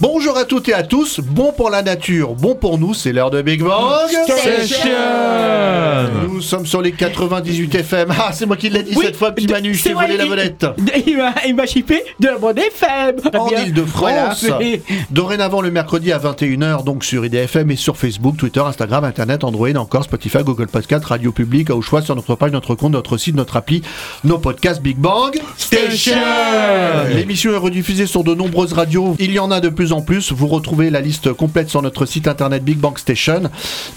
Bonjour à toutes et à tous, bon pour la nature, bon pour nous, c'est l'heure de Big Bang Station Nous sommes sur les 98 FM. Ah, c'est moi qui l'ai dit Oui, cette fois, petit de- Manu, je c'est t'ai vrai, volé la vedette. Il m'a, il m'a chippé de la bande FM. En. Ile-de-France. Voilà, Dorénavant le mercredi à 21h, donc sur IDFM et sur Facebook, Twitter, Instagram, Internet, Android, encore Spotify, Google Podcast, Radio Public, au choix sur notre page, notre compte, notre site, notre appli, nos podcasts Big Bang Station. L'émission est rediffusée sur de nombreuses radios. Il y en a de plus en plus. Vous retrouvez la liste complète sur notre site internet Big Bang Station.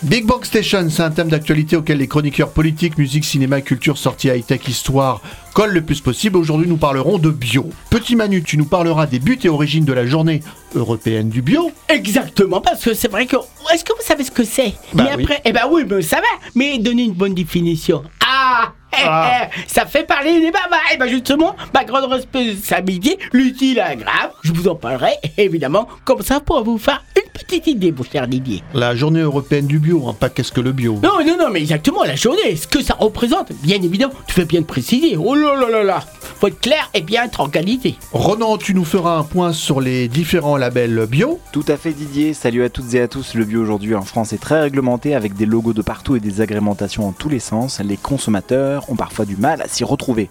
Big Bang Station, c'est un thème d'actualité auquel les chroniqueurs politiques, musique, cinéma, culture, sortie high-tech, histoire collent le plus possible. Aujourd'hui, nous parlerons de bio. Petit Manu, tu nous parleras des buts et origines de la journée européenne du bio. Exactement, parce que c'est vrai que. Est-ce que vous savez ce que c'est? Bah Mais oui. après, eh ben oui, mais ça va. Mais donnez une bonne définition. Ah, Ah. eh, Ça fait parler les babas. Et ben justement, ma grande responsabilité, l'utile à grave, je vous en parlerai, évidemment, comme ça pour vous faire une petite idée, mon cher Didier. La journée européenne du bio, hein, pas qu'est-ce que le bio. Non, non, non, mais exactement, la journée, ce que ça représente, bien évidemment, tu fais bien de préciser. Oh là là là là, faut être clair et bien être en qualité. Ronan, tu nous feras un point sur les différents labels bio. Tout à fait Didier, salut à toutes et à tous. Le bio aujourd'hui en France est très réglementé avec des logos de partout et des agrémentations en tous les sens. Les consommateurs ont parfois du mal à s'y retrouver.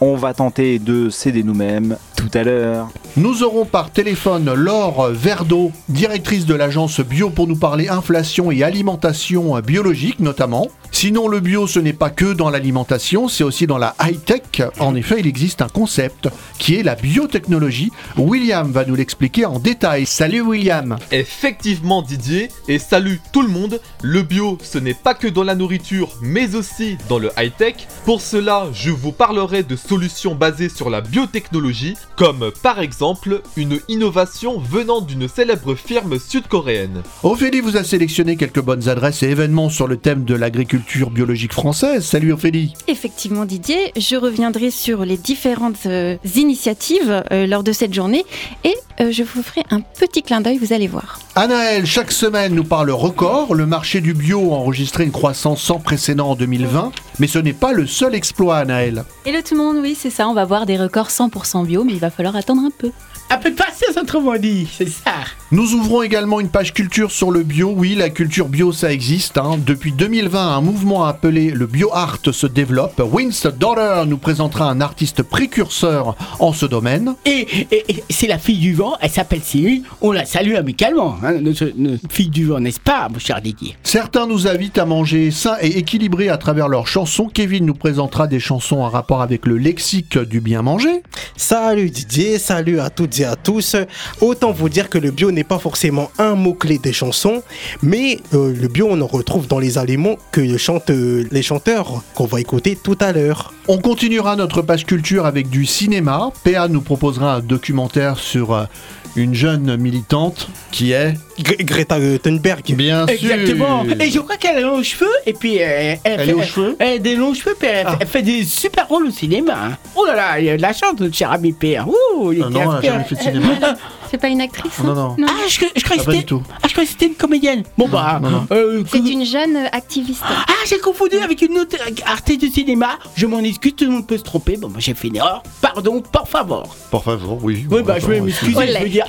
On va tenter de s'aider nous-mêmes tout à l'heure. Nous aurons par téléphone Laure Verdeau, directrice de l'agence bio pour nous parler inflation et alimentation biologique notamment. Sinon le bio ce n'est pas que dans l'alimentation, c'est aussi dans la high-tech. En effet, il existe un concept qui est la biotechnologie. William va nous l'expliquer en détail. Salut William Effectivement Didier, et salut tout le monde, le bio ce n'est pas que dans la nourriture mais aussi dans le high-tech. Pour cela, je vous parlerai de solutions basées sur la biotechnologie, comme par exemple une innovation venant d'une célèbre firme sud-coréenne. Ophélie vous a sélectionné quelques bonnes adresses et événements sur le thème de l'agriculture biologique française. Salut Ophélie Effectivement Didier, je reviendrai sur les différentes euh, initiatives euh, lors de cette journée et euh, je vous ferai un petit clin d'œil, vous allez voir. Anaël, chaque semaine, nous parle record. Le marché du bio a enregistré une croissance sans précédent en 2020. Mais ce n'est pas le seul exploit, Anaël. Hello tout le monde, oui c'est ça, on va voir des records 100% bio, mais il va falloir attendre un peu. Un peu de patience, autrement dit, c'est ça. Nous ouvrons également une page culture sur le bio. Oui, la culture bio, ça existe. hein. Depuis 2020, un mouvement appelé le bio art se développe. Win's Daughter nous présentera un artiste précurseur en ce domaine. Et, et- et c'est la fille du vent, elle s'appelle Cyril, on la salue amicalement, hein, notre, notre fille du vent, n'est-ce pas, mon cher Didier? Certains nous invitent à manger sain et équilibré à travers leurs chansons. Kevin nous présentera des chansons en rapport avec le lexique du bien manger. Salut Didier, salut à toutes à tous. Autant vous dire que le bio n'est pas forcément un mot-clé des chansons, mais euh, le bio on en retrouve dans les aliments que chantent euh, les chanteurs qu'on va écouter tout à l'heure. On continuera notre page culture avec du cinéma. PA nous proposera un documentaire sur euh, une jeune militante qui est Gre- Greta Thunberg. bien sûr Exactement. Et je crois qu'elle a des longs cheveux, et puis euh, elle, Elle fait, aux cheveux? elle a des longs cheveux, puis elle, Ah. elle fait des super rôles au cinéma. hein. Oh là là, il y a de la chance, notre cher ami Pierre. Ouh, il Ah était non, elle a inspiré. jamais fait cinéma. C'est pas une actrice Non, hein non. Ah, je, je croyais Ah, que pas du c'était tout. ah, je croyais que c'était une comédienne. Bon bah, non, non. euh, C'est une jeune euh, activiste. Ah, j'ai confondu avec une autre artiste de cinéma. Je m'en excuse, tout le monde peut se tromper. Bon, moi j'ai fait une erreur. Pardon, por favor. Pour favor, oui. Oui, bah je vais m'excuser. Je veux dire,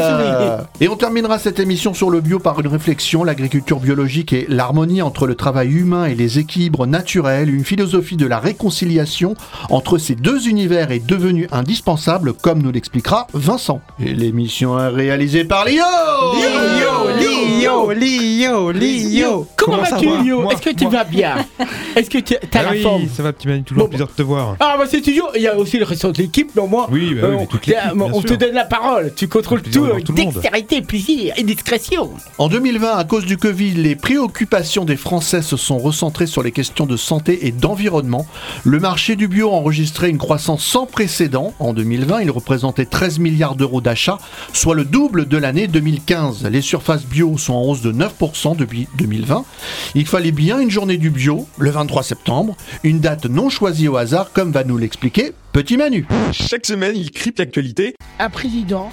euh, Et on terminera cette émission sur le bio par une réflexion, l'agriculture biologique et l'harmonie entre le travail humain et les équilibres naturels, une philosophie de la réconciliation entre ces deux univers est devenue indispensable, comme nous l'expliquera Vincent. Et l'émission est réalisée par Lio Lio, Lio, Lio. Comment, ça vas-tu, va Lio Est-ce que tu moi. vas bien Est-ce que tu as Ah la forme. ça va, petit Manu, toujours Bon, plaisir de te voir. Ah bah c'est toujours, il y a aussi le restant de l'équipe, mais au moins, Oui, bah oui, euh, mais toute on- l'équipe, bien on te donne la parole, tu contrôles tout, monde. dextérité, plaisir et discrétion. En 2020, à cause du Covid, les préoccupations des Français se sont recentrées sur les questions de santé et d'environnement. Le marché du bio a enregistré une croissance sans précédent. En 2020, il représentait 13 milliards d'euros d'achats, soit le double de l'année 2015. Les surfaces bio sont en hausse de 9% depuis 2020. Il fallait bien une journée du bio, le 23 septembre, une date non choisie au hasard, comme va nous l'expliquer Petit Manu. Chaque semaine, il crypte l'actualité. Un président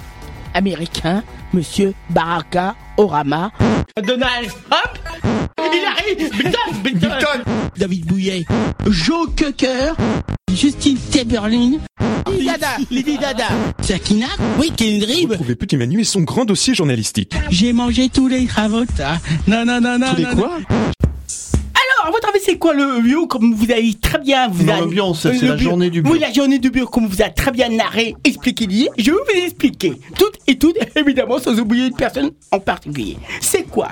américain, Monsieur Baraka Orama. Donald Trump? Il arrive! Biden, Biden. David Bouillet. Joe Cocker. Justine Timberlin Lady Dada Lady Dada Sakina Oui, Kendrick Retrouvez Petit Manu et son grand dossier journalistique. J'ai mangé tous les cravotas. Non, non, non, non. Tous les non, quoi? C'est quoi le bio Comme vous avez très bien, vous Non, bio, c'est- Euh, la journée du bio. Oui, la journée du bio, comme vous avez très bien narré, expliqué hier, je vais vous expliquer. Toutes et toutes, évidemment, sans oublier une personne en particulier. C'est quoi?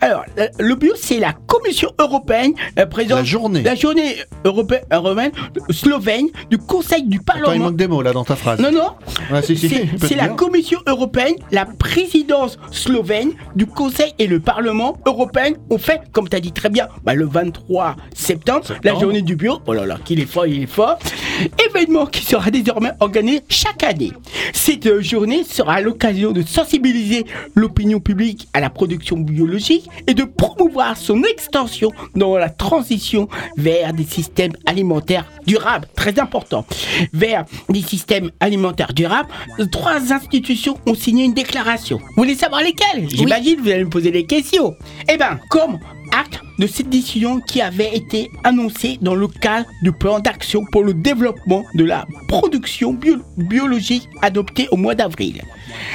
Alors, le- bio, c'est la Commission européenne euh, présente. La journée. La journée européenne, européenne slovène du Conseil du Attends, il Parlement. manque des mots là dans ta phrase. Non, non, Ah, si, si, c'est la. Commission européenne, la présidence slovène du Conseil et le Parlement européen ont fait, comme tu as dit très bien, bah, le 23 septembre, la journée du bio. Oh là là, qu'il est fort, il est fort. Événement qui sera désormais organisé chaque année. Cette journée sera l'occasion de sensibiliser l'opinion publique à la production biologique et de promouvoir son extension dans la transition vers des systèmes alimentaires durables, très important, vers des systèmes alimentaires durables. Trois institutions ont signé une déclaration. Vous voulez savoir lesquelles? J'imagine que vous allez me poser des questions. Eh bien, comme acte de cette décision qui avait été annoncée dans le cadre du plan d'action pour le développement de la production bio- biologique adopté au mois d'avril.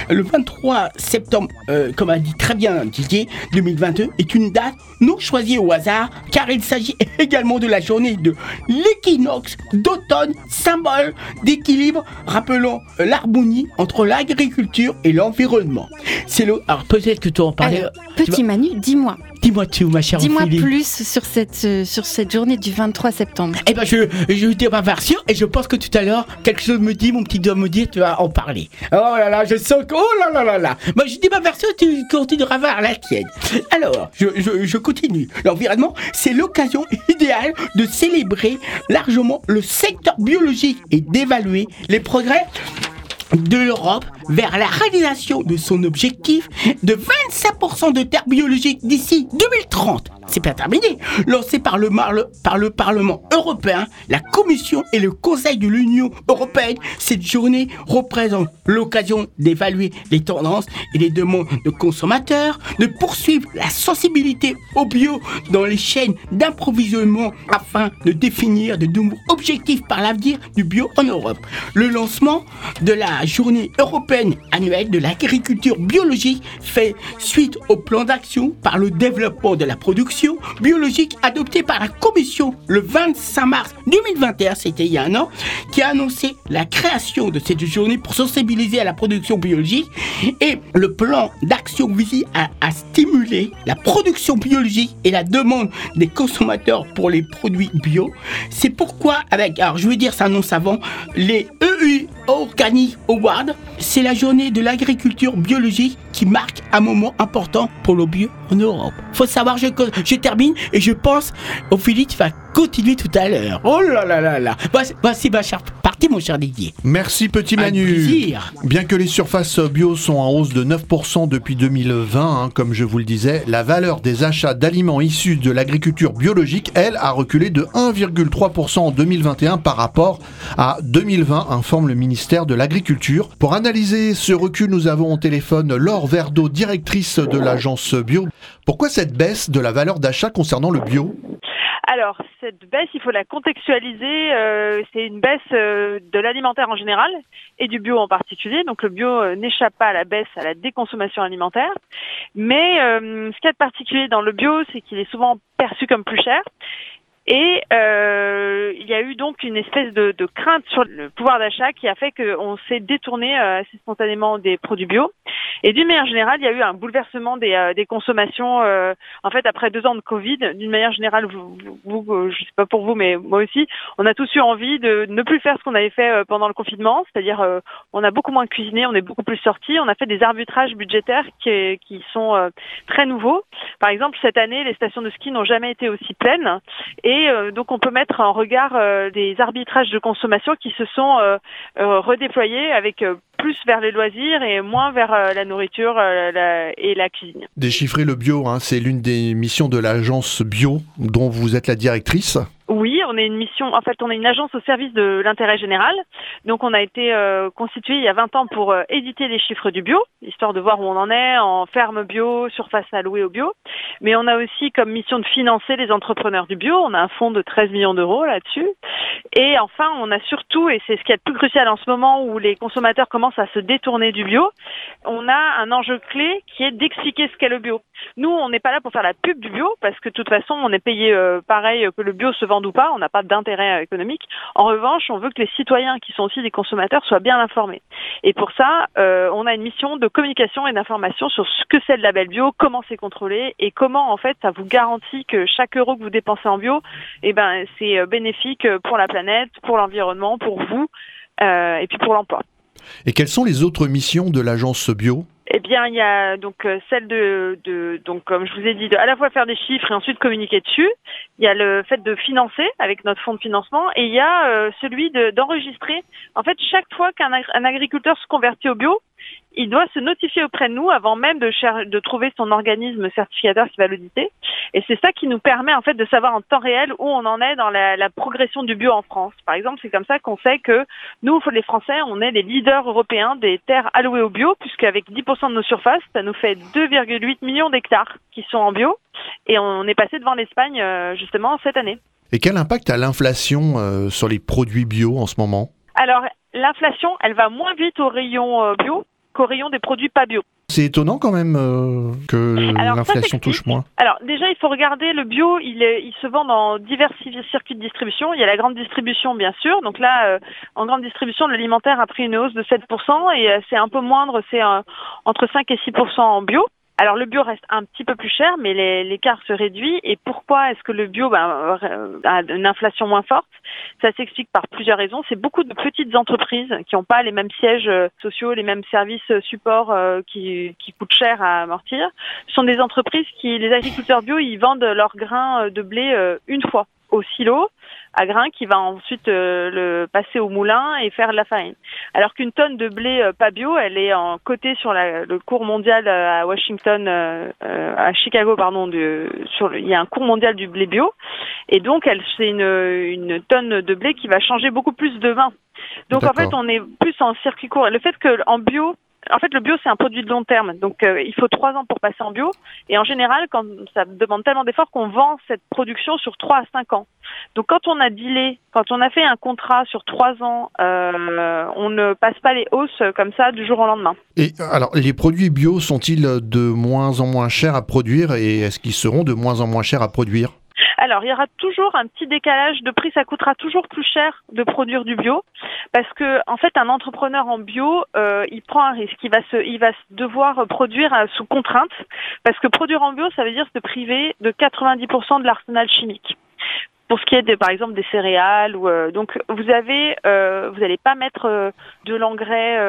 Le 23 septembre, euh, comme a dit très bien Didier, 2022 est une date non choisie au hasard car il s'agit également de la journée de l'équinoxe d'automne, symbole d'équilibre rappelant euh, l'harmonie entre l'agriculture et l'environnement. C'est le... Alors peut-être que tu en parlais... Alors, petit vas- Manu, dis-moi, Dis-moi tout, ma chère dis-moi plus sur cette, euh, sur cette journée du 23 septembre. Eh ben, je, je vais dire ma version et je pense que tout à l'heure, quelque chose me dit, mon petit doigt me dit, tu vas en parler. Oh là là, je sens oh là là là là. Moi, je dis ma version, tu continueras voir la tienne. Alors, je continue. L'environnement, c'est l'occasion idéale de célébrer largement le secteur biologique et d'évaluer les progrès de l'Europe vers la réalisation de son objectif de 25% de terres biologiques d'ici 2030. C'est pas terminé. Lancé par le, par le Parlement européen, la Commission et le Conseil de l'Union européenne, cette journée représente l'occasion d'évaluer les tendances et les demandes de consommateurs, de poursuivre la sensibilité au bio dans les chaînes d'approvisionnement afin de définir de nouveaux objectifs par l'avenir du bio en Europe. Le lancement de la journée européenne annuelle de l'agriculture biologique fait suite au plan d'action par le développement de la production biologique adopté par la Commission le 25 mars 2021, c'était il y a un an, qui a annoncé la création de cette journée pour sensibiliser à la production biologique et le plan d'action vise à, stimuler la production biologique et la demande des consommateurs pour les produits bio. C'est pourquoi, avec, alors je veux dire ça non savant, les EU Organic Award, c'est la journée de l'agriculture biologique qui marque un moment important pour le bio en Europe. Faut savoir, je, je termine et je pense, tu vas continuer tout à l'heure. Oh là là là là. Voici, voici ma chère partie, mon cher Didier. Merci petit Manu. plaisir. Bien que les surfaces bio sont en hausse de 9% depuis 2020, hein, comme je vous le disais, la valeur des achats d'aliments issus de l'agriculture biologique, elle, a reculé de 1,3% en 2021 par rapport à 2020, informe le ministère de l'Agriculture. Pour analyser ce recul, nous avons au téléphone Laure Verdeau, directrice de l'agence bio. Pourquoi cette baisse de la valeur d'achat concernant le bio? Alors, cette baisse, il faut la contextualiser. euh, c'est une baisse euh, de l'alimentaire en général et du bio en particulier. Donc, le bio euh, n'échappe pas à la baisse, à la déconsommation alimentaire. Mais ce qu'il y a de particulier dans le bio, c'est qu'il est souvent perçu comme plus cher. Et euh, il y a eu donc une espèce de, de crainte sur le pouvoir d'achat qui a fait qu'on s'est détourné euh, assez spontanément des produits bio. Et d'une manière générale, il y a eu un bouleversement des, euh, des consommations. euh, en fait, après deux ans de Covid, d'une manière générale, vous, vous, vous, je sais pas pour vous, mais moi aussi, on a tous eu envie de ne plus faire ce qu'on avait fait euh, pendant le confinement, c'est-à-dire euh, on a beaucoup moins cuisiné, on est beaucoup plus sorti, on a fait des arbitrages budgétaires qui, qui sont euh, très nouveaux. Par exemple, cette année, les stations de ski n'ont jamais été aussi pleines, et euh, donc on peut mettre en regard euh, des arbitrages de consommation qui se sont euh, redéployés avec plus vers les loisirs et moins vers euh, la nourriture euh, la- et la cuisine. Déchiffrer le bio, hein, c'est l'une des missions de l'agence bio dont vous êtes la directrice. Oui, on est une mission, en fait, on est une agence au service de l'intérêt général. Donc, on a été euh, constitué il y a 20 ans pour euh, éditer les chiffres du bio, histoire de voir où on en est en ferme bio, surface allouée au bio. Mais on a aussi comme mission de financer les entrepreneurs du bio. On a un fonds de 13 millions d'euros là-dessus. Et enfin, on a surtout, et c'est ce qui est le plus crucial en ce moment où les consommateurs commencent à se détourner du bio, on a un enjeu clé qui est d'expliquer ce qu'est le bio. Nous, on n'est pas là pour faire la pub du bio parce que de toute façon, on est payé euh, pareil que le bio se vende ou pas. On n'a pas d'intérêt euh, économique. En revanche, on veut que les citoyens qui sont aussi des consommateurs soient bien informés. Et pour ça, euh, on a une mission de communication et d'information sur ce que c'est le label bio, comment c'est contrôlé et comment en fait ça vous garantit que chaque euro que vous dépensez en bio, eh ben c'est bénéfique pour la planète, pour l'environnement, pour vous et puis pour l'emploi. Et quelles sont les autres missions de l'agence bio? Eh bien, il y a donc euh, celle de, de donc comme je vous ai dit, de à la fois faire des chiffres et ensuite communiquer dessus. Il y a le fait de financer avec notre fonds de financement et il y a euh, celui de- d'enregistrer. en fait, chaque fois qu'un ag- un agriculteur se convertit au bio, il doit se notifier auprès de nous avant même de, trouver son organisme certificateur qui va l'auditer. Et c'est ça qui nous permet en fait de savoir en temps réel où on en est dans la, la progression du bio en France. Par exemple, c'est comme ça qu'on sait que nous, les Français, on est les leaders européens des terres allouées au bio, puisqu'avec 10% de nos surfaces, ça nous fait 2,8 millions d'hectares qui sont en bio. Et on est passé devant l'Espagne euh, justement cette année. Et quel impact a l'inflation euh, sur les produits bio en ce moment? Alors, l'inflation, elle va moins vite au rayon euh, bio qu'au rayon des produits pas bio. C'est étonnant quand même euh, que l'inflation touche moins. Alors déjà, il faut regarder le bio. Il, est, il se vend dans divers ci- circuits de distribution. Il y a la grande distribution, bien sûr. Donc là, euh, en grande distribution, l'alimentaire a pris une hausse de 7% et euh, c'est un peu moindre. C'est entre 5 et 6% en bio. Alors le bio reste un petit peu plus cher, mais l'écart se réduit. Et pourquoi est-ce que le bio euh, a une inflation moins forte? Ça s'explique par plusieurs raisons. C'est beaucoup de petites entreprises qui n'ont pas les mêmes sièges euh, sociaux, les mêmes services euh, supports euh, qui, qui coûtent cher à amortir. Ce sont des entreprises qui, les agriculteurs bio, ils vendent leurs grains de blé une fois au silo à grains qui va ensuite euh, le passer au moulin et faire de la farine. Alors qu'une tonne de blé euh, pas bio, elle est en côté sur la- le cours mondial euh, à Washington, à Chicago, pardon, de, sur le- il y a un cours mondial du blé bio, et donc elle c'est une, une tonne de blé qui va changer beaucoup plus de vin. Donc en fait, on est plus en circuit court. Et Le fait que en bio en fait, le bio, c'est un produit de long terme. Donc, euh, il faut trois ans pour passer en bio. Et en général, quand ça demande tellement d'efforts qu'on vend cette production sur trois à cinq ans. Donc, quand on a dealé, quand on a fait un contrat sur trois ans, euh, on ne passe pas les hausses comme ça du jour au lendemain. Et alors, les produits bio sont-ils de moins en moins chers à produire et est-ce qu'ils seront de moins en moins chers à produire? Alors, il y aura toujours un petit décalage de prix. Ça coûtera toujours plus cher de produire du bio parce que, en fait, un entrepreneur en bio, euh, il prend un risque. Il va il va devoir produire euh, sous contrainte parce que produire en bio, ça veut dire se priver de 90% de l'arsenal chimique. Pour ce qui est de, par exemple des céréales ou euh, donc vous avez euh, vous n'allez pas mettre euh, de l'engrais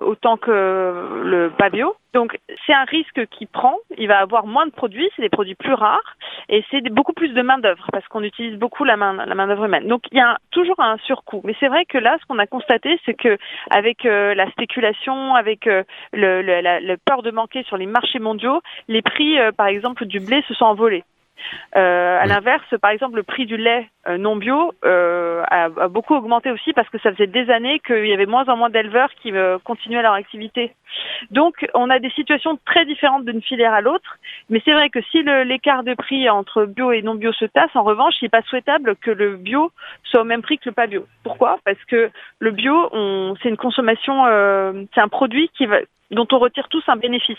autant que le pas bio donc c'est un risque qu'il prend. Il va avoir moins de produits. C'est des produits plus rares. Et c'est des- beaucoup plus de main d'œuvre parce qu'on utilise beaucoup la main la main d'œuvre humaine. Donc il y a toujours un surcoût. Mais c'est vrai que là ce qu'on a constaté c'est que avec la spéculation avec le, le, la, peur de manquer sur les marchés mondiaux les prix par exemple du blé se sont envolés euh, à Oui. l'inverse, par exemple, le prix du lait euh, non bio euh, a, a beaucoup augmenté aussi parce que ça faisait des années qu'il y avait moins en moins d'éleveurs qui euh, continuaient leur activité. Donc, on a des situations très différentes d'une filière à l'autre. Mais c'est vrai que si l'écart de prix entre bio et non bio se tasse, en revanche, il n'est pas souhaitable que le bio soit au même prix que le pas bio. Pourquoi? Parce que le bio, c'est une consommation, euh, c'est un produit qui va dont on retire tous un bénéfice.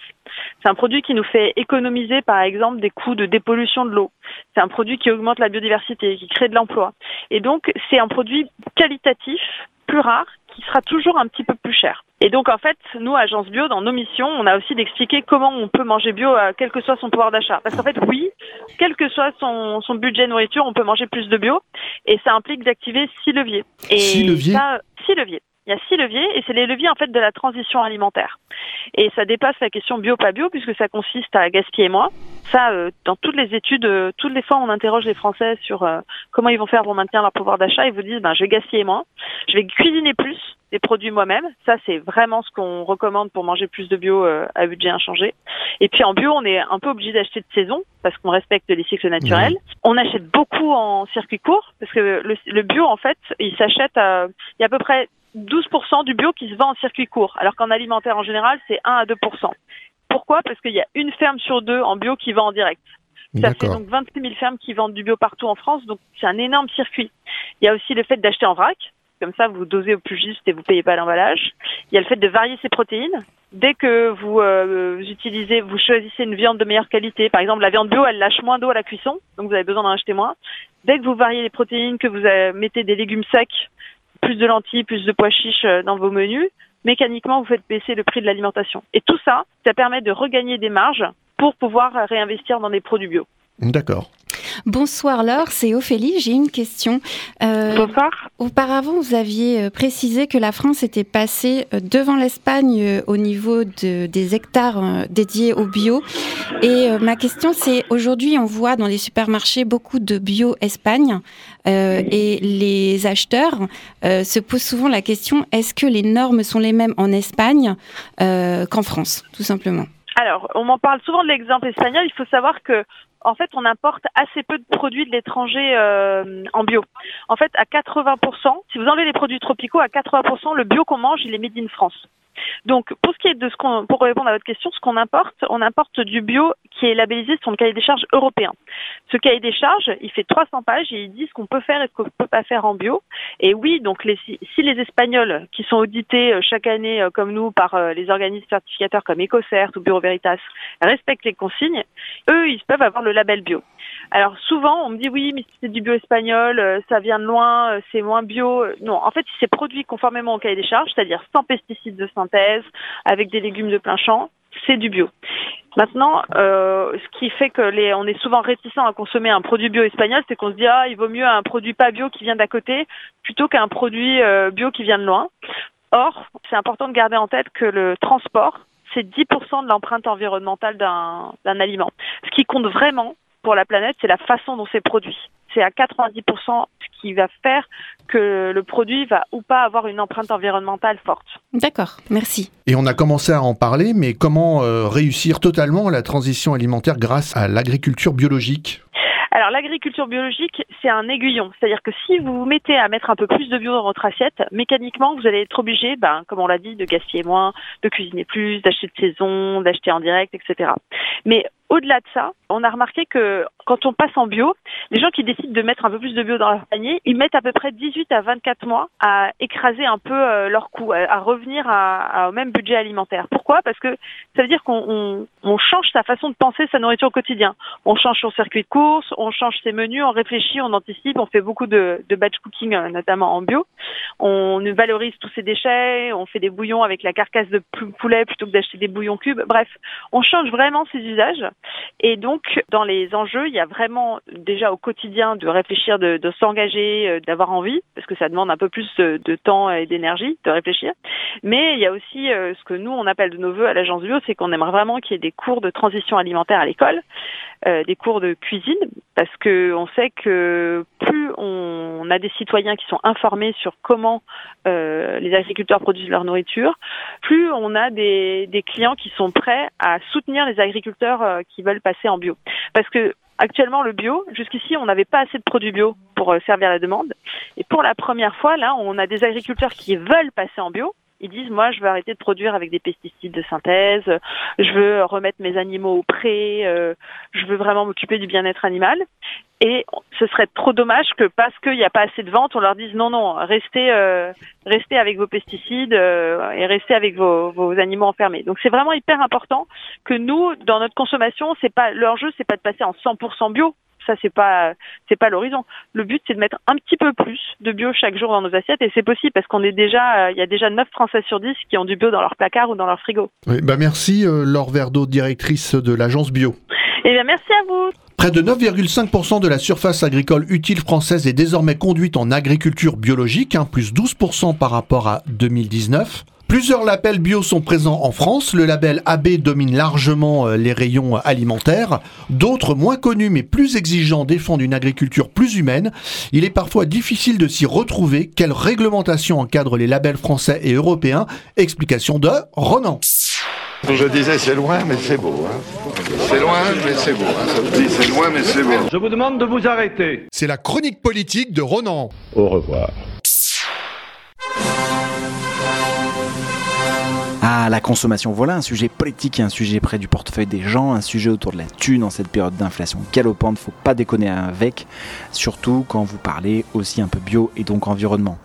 C'est un produit qui nous fait économiser, par exemple, des coûts de dépollution de l'eau. C'est un produit qui augmente la biodiversité, qui crée de l'emploi. Et donc, c'est un produit qualitatif, plus rare, qui sera toujours un petit peu plus cher. Et donc en fait, nous, Agence Bio, dans nos missions, on a aussi d'expliquer comment on peut manger bio, euh, quel que soit son pouvoir d'achat. Parce qu'en fait, oui, quel que soit son, son budget nourriture, on peut manger plus de bio, et ça implique d'activer six leviers. Et Six leviers ça, six leviers. Il y a six leviers et c'est les leviers en fait de la transition alimentaire. Et ça dépasse la question bio pas bio puisque ça consiste à gaspiller moins. Ça, euh, dans toutes les études, euh, toutes les fois on interroge les Français sur euh, comment ils vont faire pour maintenir leur pouvoir d'achat, ils vous disent ben je vais gaspiller moins, je vais cuisiner plus des produits moi-même. Ça c'est vraiment ce qu'on recommande pour manger plus de bio euh, à budget inchangé. Et puis en bio, on est un peu obligé d'acheter de saison parce qu'on respecte les cycles naturels. On achète beaucoup en circuit court parce que le, le bio en fait, il s'achète, à- il y a à peu près 12% du bio qui se vend en circuit court, alors qu'en alimentaire en général, c'est 1 à 2%. Pourquoi? Parce qu'il y a une ferme sur deux en bio qui vend en direct. Ça fait donc 26 000 fermes qui vendent du bio partout en France, donc c'est un énorme circuit. Il y a aussi le fait d'acheter en vrac, comme ça vous dosez au plus juste et vous payez pas l'emballage. Il y a le fait de varier ses protéines. Dès que vous, euh, vous utilisez, vous choisissez une viande de meilleure qualité, par exemple la viande bio, elle lâche moins d'eau à la cuisson, donc vous avez besoin d'en acheter moins. Dès que vous variez les protéines, que vous euh, mettez des légumes secs, plus de lentilles, plus de pois chiches euh, dans vos menus, mécaniquement vous faites baisser le prix de l'alimentation. Et tout ça, ça permet de regagner des marges pour pouvoir réinvestir dans des produits bio. D'accord. Bonsoir Laure, c'est Ophélie. J'ai une question. Euh, Bonsoir. auparavant, vous aviez euh, précisé que la France était passée euh, devant l'Espagne au niveau de- des hectares dédiés au bio. Et euh, ma question, c'est aujourd'hui, on voit dans les supermarchés beaucoup de bio Espagne euh, et les acheteurs se posent souvent la question est-ce que les normes sont les mêmes en Espagne qu'en France, tout simplement? Alors, on m'en parle souvent de l'exemple espagnol. Il faut savoir que, en fait, on importe assez peu de produits de l'étranger euh, en bio. En fait, à 80%, si vous enlevez les produits tropicaux, à 80%, le bio qu'on mange, il est made in France. Donc, pour ce qui est de ce qu'on, pour répondre à votre question, ce qu'on importe, on importe du bio qui est labellisé sur le cahier des charges européen. Ce cahier des charges, il fait 300 pages et il dit ce qu'on peut faire et ce qu'on peut pas faire en bio. Et oui, donc si les Espagnols qui sont audités euh, chaque année euh, comme nous par euh, les organismes certificateurs comme EcoCert ou Bureau Veritas respectent les consignes, eux, ils peuvent avoir le label bio. Alors souvent, on me dit oui, mais c'est du bio espagnol, ça vient de loin, c'est moins bio. Non, en fait, si c'est produit conformément au cahier des charges, c'est-à-dire sans pesticides de synthèse, avec des légumes de plein champ, c'est du bio. Maintenant, euh, ce qui fait que on est souvent réticent à consommer un produit bio espagnol, c'est qu'on se dit ah, il vaut mieux un produit pas bio qui vient d'à côté plutôt qu'un produit euh, bio qui vient de loin. Or, c'est important de garder en tête que le transport, c'est 10% de l'empreinte environnementale d'un aliment. Ce qui compte vraiment pour la planète, c'est la façon dont c'est produit. C'est à 90% ce qui va faire que le produit va ou pas avoir une empreinte environnementale forte. D'accord, merci. Et on a commencé à en parler, mais comment euh, réussir totalement la transition alimentaire grâce à l'agriculture biologique? Alors l'agriculture biologique, c'est un aiguillon. C'est-à-dire que si vous vous mettez à mettre un peu plus de bio dans votre assiette, mécaniquement, vous allez être obligé, ben, comme on l'a dit, de gaspiller moins, de cuisiner plus, d'acheter de saison, d'acheter en direct, etc. Mais au-delà de ça, on a remarqué que quand on passe en bio, les gens qui décident de mettre un peu plus de bio dans leur panier, ils mettent à peu près 18 à 24 mois à écraser un peu euh, leur coût, à, revenir au même budget alimentaire. Pourquoi? Parce que ça veut dire qu'on on- on change sa façon de penser sa nourriture au quotidien. On change son circuit de course, on change ses menus, on réfléchit, on anticipe, on fait beaucoup de, de batch cooking, euh, notamment en bio. On valorise tous ces déchets, on fait des bouillons avec la carcasse de pou- poulet plutôt que d'acheter des bouillons cubes. Bref, on change vraiment ses usages. Et donc, dans les enjeux, il y a vraiment déjà au quotidien de réfléchir, de, s'engager, euh, d'avoir envie, parce que ça demande un peu plus de, temps et d'énergie de réfléchir. Mais il y a aussi euh, ce que nous, on appelle de nos voeux à l'agence bio, c'est qu'on aimerait vraiment qu'il y ait des cours de transition alimentaire à l'école, euh, des cours de cuisine, parce que on sait que plus on a des citoyens qui sont informés sur comment les agriculteurs produisent leur nourriture, plus on a des, clients qui sont prêts à soutenir les agriculteurs qui veulent passer en bio. Parce que actuellement, le bio, jusqu'ici, on n'avait pas assez de produits bio pour euh, servir la demande. Et pour la première fois, là, on a des agriculteurs qui veulent passer en bio, Ils disent, moi, je veux arrêter de produire avec des pesticides de synthèse, je veux remettre mes animaux au pré, euh, je veux vraiment m'occuper du bien-être animal. Et ce serait trop dommage que parce qu'il n'y a pas assez de ventes, on leur dise non, non, restez, euh, restez avec vos pesticides euh, et restez avec vos, vos animaux enfermés. Donc c'est vraiment hyper important que nous, dans notre consommation, c'est pas l'enjeu, c'est pas de passer en 100% bio. Ça c'est pas c'est pas l'horizon. Le but c'est de mettre un petit peu plus de bio chaque jour dans nos assiettes et c'est possible parce qu'on est déjà euh, il y a déjà 9 Français sur 10 qui ont du bio dans leur placard ou dans leur frigo. Oui, bah merci euh, Laure Verdeau, directrice de l'agence bio. Eh bien merci à vous. Près de 9,5% de la surface agricole utile française est désormais conduite en agriculture biologique, hein, plus 12% par rapport à 2019. Plusieurs labels bio sont présents en France. Le label AB domine largement euh, les rayons alimentaires. D'autres, moins connus mais plus exigeants, défendent une agriculture plus humaine. Il est parfois difficile de s'y retrouver. Quelle réglementation encadre les labels français et européens? Explication de Ronan. Je disais c'est loin mais c'est beau. Hein. C'est loin mais c'est beau. Hein. Ça se dit c'est loin mais c'est beau. Je vous demande de vous arrêter. C'est la chronique politique de Ronan. Au revoir. Ah, la consommation, voilà un sujet politique et un sujet près du portefeuille des gens, un sujet autour de la thune en cette période d'inflation galopante, faut pas déconner avec, surtout quand vous parlez aussi un peu bio et donc environnement.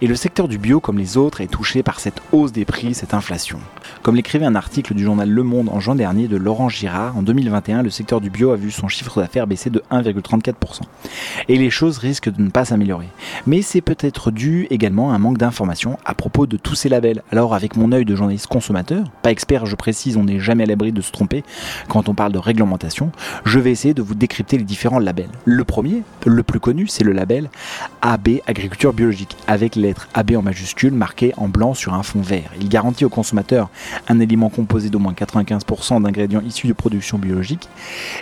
Et le secteur du bio, comme les autres, est touché par cette hausse des prix, cette inflation. Comme l'écrivait un article du journal Le Monde en juin dernier de Laurent Girard, en 2021, le secteur du bio a vu son chiffre d'affaires baisser de 1,34%. Et les choses risquent de ne pas s'améliorer. Mais c'est peut-être dû également à un manque d'informations à propos de tous ces labels. Alors avec mon œil de journaliste consommateur, pas expert je précise, on n'est jamais à l'abri de se tromper quand on parle de réglementation, je vais essayer de vous décrypter les différents labels. Le premier, le plus connu, c'est le label AB Agriculture Biologique, avec les AB en majuscule marquées en blanc sur un fond vert. Il garantit au consommateur un aliment composé d'au moins 95% d'ingrédients issus de production biologique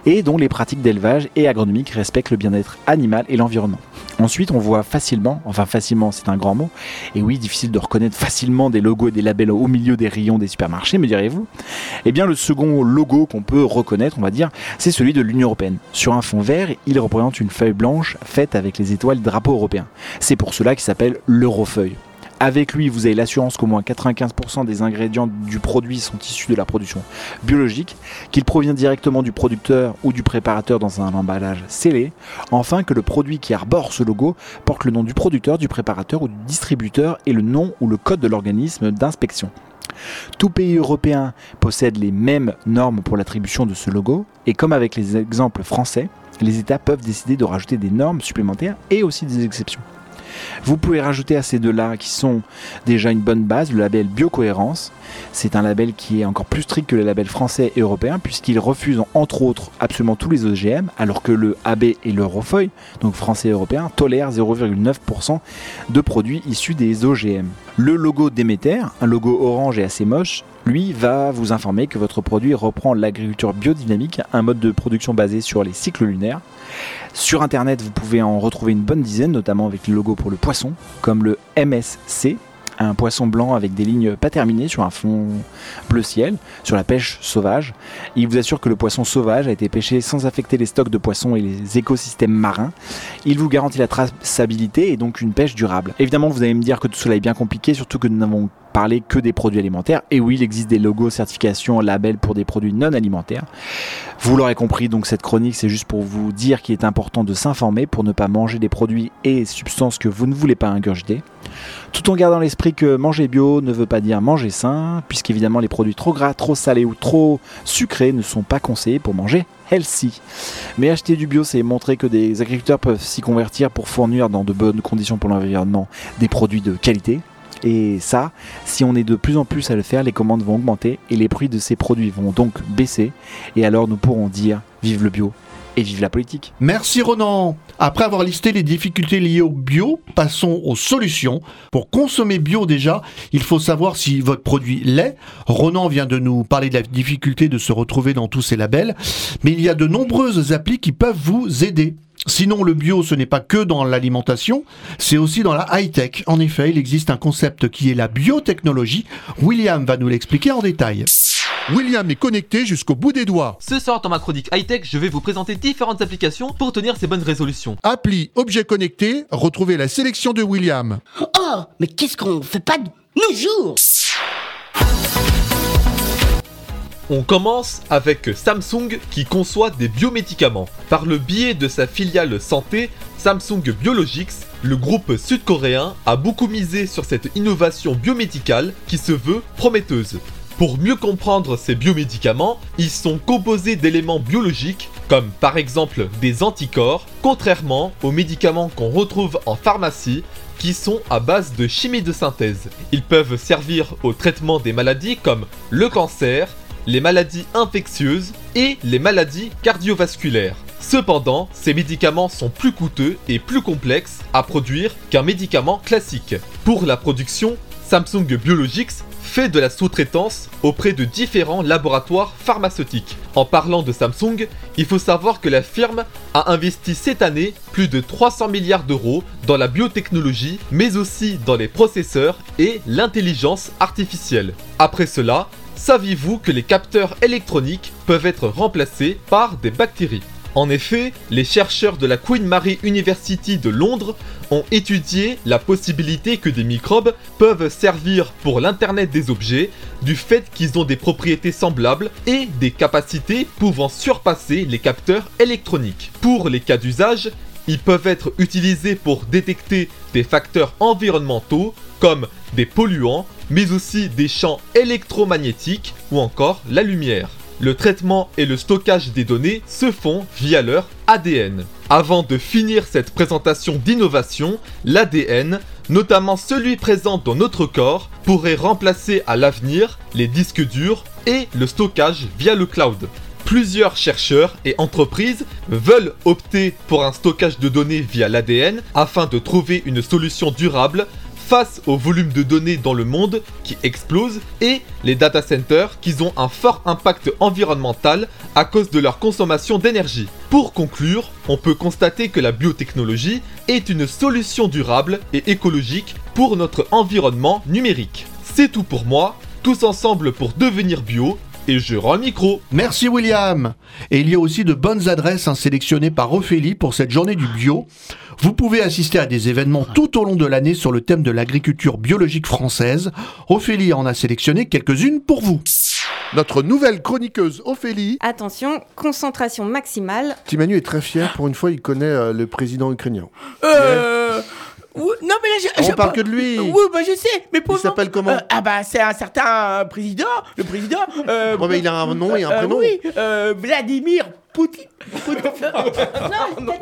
et dont les pratiques d'élevage et agronomique respectent le bien-être animal et l'environnement. Ensuite, on voit facilement, enfin facilement c'est un grand mot, et oui, difficile de reconnaître facilement des logos et des labels au milieu des rayons des supermarchés, me direz-vous? Eh bien, le second logo qu'on peut reconnaître, on va dire, c'est celui de l'Union Européenne. Sur un fond vert, il représente une feuille blanche faite avec les étoiles drapeau européen. C'est pour cela qu'il s'appelle l'Eurofeuille. Avec lui, vous avez l'assurance qu'au moins 95% des ingrédients du produit sont issus de la production biologique, qu'il provient directement du producteur ou du préparateur dans un emballage scellé, enfin que le produit qui arbore ce logo porte le nom du producteur, du préparateur ou du distributeur et le nom ou le code de l'organisme d'inspection. Tout pays européen possède les mêmes normes pour l'attribution de ce logo, et comme avec les exemples français, les États peuvent décider de rajouter des normes supplémentaires et aussi des exceptions. Vous pouvez rajouter à ces deux-là, qui sont déjà une bonne base, le label Biocohérence. C'est un label qui est encore plus strict que les labels français et européens, puisqu'il refuse entre autres absolument tous les OGM, alors que le AB et l'Eurofeuille, donc français et européen, tolèrent 0,9% de produits issus des OGM. Le logo Déméter, un logo orange et assez moche, lui va vous informer que votre produit reprend l'agriculture biodynamique, un mode de production basé sur les cycles lunaires. Sur internet, vous pouvez en retrouver une bonne dizaine, notamment avec le logo pour le poisson, comme le MSC, un poisson blanc avec des lignes pas terminées sur un fond bleu ciel, sur la pêche sauvage. Il vous assure que le poisson sauvage a été pêché sans affecter les stocks de poissons et les écosystèmes marins. Il vous garantit la traçabilité et donc une pêche durable. Évidemment, vous allez me dire que tout cela est bien compliqué, surtout que nous n'avons parlé que des produits alimentaires. Et oui, il existe des logos, certifications, labels pour des produits non alimentaires. Vous l'aurez compris, donc cette chronique, c'est juste pour vous dire qu'il est important de s'informer pour ne pas manger des produits et substances que vous ne voulez pas ingurgiter. Tout en gardant l'esprit que manger bio ne veut pas dire manger sain, puisqu'évidemment les produits trop gras, trop salés ou trop sucrés ne sont pas conseillés pour manger healthy. Mais acheter du bio, c'est montrer que des agriculteurs peuvent s'y convertir pour fournir dans de bonnes conditions pour l'environnement des produits de qualité. Et ça, si on est de plus en plus à le faire, les commandes vont augmenter et les prix de ces produits vont donc baisser. Et alors nous pourrons dire vive le bio et vive la politique. Merci Ronan. Après avoir listé les difficultés liées au bio, passons aux solutions. Pour consommer bio déjà, il faut savoir si votre produit l'est. Ronan vient de nous parler de la difficulté de se retrouver dans tous ces labels, mais il y a de nombreuses applis qui peuvent vous aider. Sinon, le bio, ce n'est pas que dans l'alimentation, c'est aussi dans la high-tech. En effet, il existe un concept qui est la biotechnologie. William va nous l'expliquer en détail. William est connecté jusqu'au bout des doigts. Ce soir, dans ma chronique high-tech, je vais vous présenter différentes applications pour tenir ces bonnes résolutions. Appli objet connecté, retrouvez la sélection de William. Oh, mais qu'est-ce qu'on fait pas de Nos jours? On commence avec Samsung qui conçoit des biomédicaments. Par le biais de sa filiale santé, Samsung Biologics, le groupe sud-coréen a beaucoup misé sur cette innovation biomédicale qui se veut prometteuse. Pour mieux comprendre ces biomédicaments, ils sont composés d'éléments biologiques comme par exemple des anticorps, contrairement aux médicaments qu'on retrouve en pharmacie qui sont à base de chimie de synthèse. Ils peuvent servir au traitement des maladies comme le cancer, les maladies infectieuses et les maladies cardiovasculaires. Cependant, ces médicaments sont plus coûteux et plus complexes à produire qu'un médicament classique. Pour la production, Samsung Biologics fait de la sous-traitance auprès de différents laboratoires pharmaceutiques. En parlant de Samsung, il faut savoir que la firme a investi cette année plus de 300 milliards d'euros dans la biotechnologie, mais aussi dans les processeurs et l'intelligence artificielle. Après cela, saviez-vous que les capteurs électroniques peuvent être remplacés par des bactéries? En effet, les chercheurs de la Queen Mary University de Londres ont étudié la possibilité que des microbes peuvent servir pour l'Internet des objets du fait qu'ils ont des propriétés semblables et des capacités pouvant surpasser les capteurs électroniques. Pour les cas d'usage, ils peuvent être utilisés pour détecter des facteurs environnementaux comme des polluants, mais aussi des champs électromagnétiques ou encore la lumière. Le traitement et le stockage des données se font via leur ADN. Avant de finir cette présentation d'innovation, l'ADN, notamment celui présent dans notre corps, pourrait remplacer à l'avenir les disques durs et le stockage via le cloud. Plusieurs chercheurs et entreprises veulent opter pour un stockage de données via l'ADN afin de trouver une solution durable face au volume de données dans le monde qui explose et les data centers qui ont un fort impact environnemental à cause de leur consommation d'énergie. Pour conclure, on peut constater que la biotechnologie est une solution durable et écologique pour notre environnement numérique. C'est tout pour moi, tous ensemble pour devenir bio, et je rends le micro. Merci William. Et il y a aussi de bonnes adresses hein, sélectionnées par Ophélie pour cette journée du bio. Vous pouvez assister à des événements tout au long de l'année sur le thème de l'agriculture biologique française. Ophélie en a sélectionné quelques-unes pour vous. Notre nouvelle chroniqueuse Ophélie. Attention, concentration maximale. Timanu est très fier, pour une fois il connaît euh, le président ukrainien. Euh... non mais là je, On je- parle que de lui. Oui, bah je sais, mais pour Il s'appelle comment Euh, Ah bah c'est un certain euh, président, le président. Euh, mais il a un nom et un euh, prénom. oui, euh, Vladimir Poutine. Non,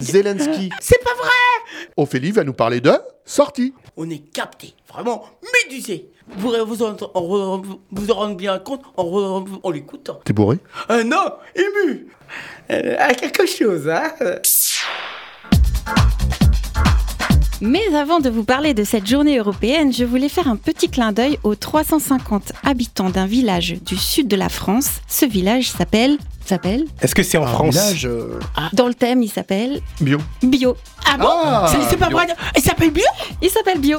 Zelensky. C'est pas vrai. Ophélie va nous parler de sortie. On est capté, vraiment médusé. Vous pourrez vous en, vous en rendre bien compte en, re- en l'écoutant. T'es bourré Euh, non, ému. Euh, à quelque chose, hein. Mais avant de vous parler de cette journée européenne, je voulais faire un petit clin d'œil aux 350 habitants d'un village du sud de la France. Ce village s'appelle s'appelle Est-ce que c'est en Un France village, euh, dans le thème, il s'appelle bio. Bio. Ah bon Ah, C'est- C'est pas vrai. Il s'appelle Bio? Il s'appelle Bio.